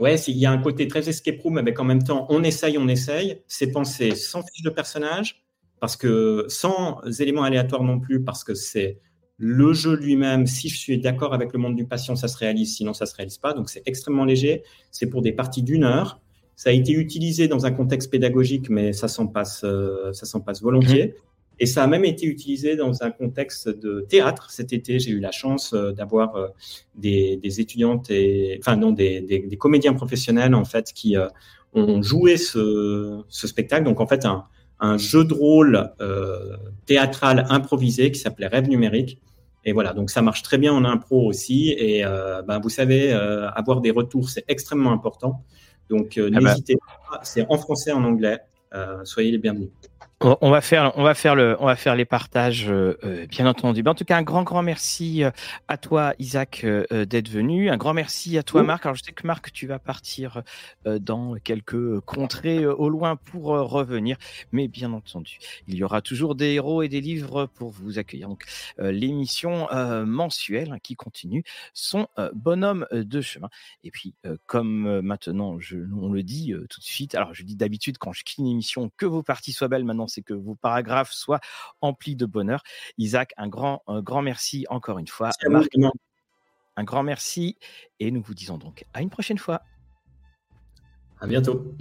ouais, il y a un côté très escape room avec en même temps on essaye, on essaye. C'est pensé sans fiche de personnage parce que sans éléments aléatoires non plus parce que c'est le jeu lui-même, si je suis d'accord avec le monde du patient, ça se réalise, sinon ça se réalise pas. Donc c'est extrêmement léger. C'est pour des parties d'une heure. Ça a été utilisé dans un contexte pédagogique, mais ça s'en passe, euh, ça s'en passe volontiers. Mhm. Et ça a même été utilisé dans un contexte de théâtre. Cet été, j'ai eu la chance euh, d'avoir euh, des, des, étudiantes et, enfin non, des, des, des, comédiens professionnels en fait qui ont joué ce, ce, spectacle. Donc en fait, un, un jeu de rôle euh, théâtral improvisé qui s'appelait Rêve numérique. Et voilà, donc ça marche très bien en impro aussi. Et euh, ben, vous savez, avoir des retours, c'est extrêmement important. Donc, euh, ah bah. n'hésitez pas, c'est en français, en anglais. Euh, soyez les bienvenus. On va faire, on va faire le, on va faire les partages, euh, euh bien entendu. en tout cas, un grand, grand merci euh, à toi, Isaac, euh, d'être venu. Un grand merci à toi, Marc. Alors, je sais que Marc, tu vas partir dans quelques contrées au loin pour revenir, mais bien entendu, il y aura toujours des héros et des livres pour vous accueillir. Donc, l'émission mensuelle qui continue son bonhomme de chemin. Et puis, comme maintenant, je, on le dit tout de suite. Alors, je dis d'habitude quand je quitte une émission que vos parties soient belles. Maintenant, c'est que vos paragraphes soient emplis de bonheur. Isaac, un grand, un grand merci encore une fois. Marc, un grand merci et nous vous disons donc à une prochaine fois. À bientôt.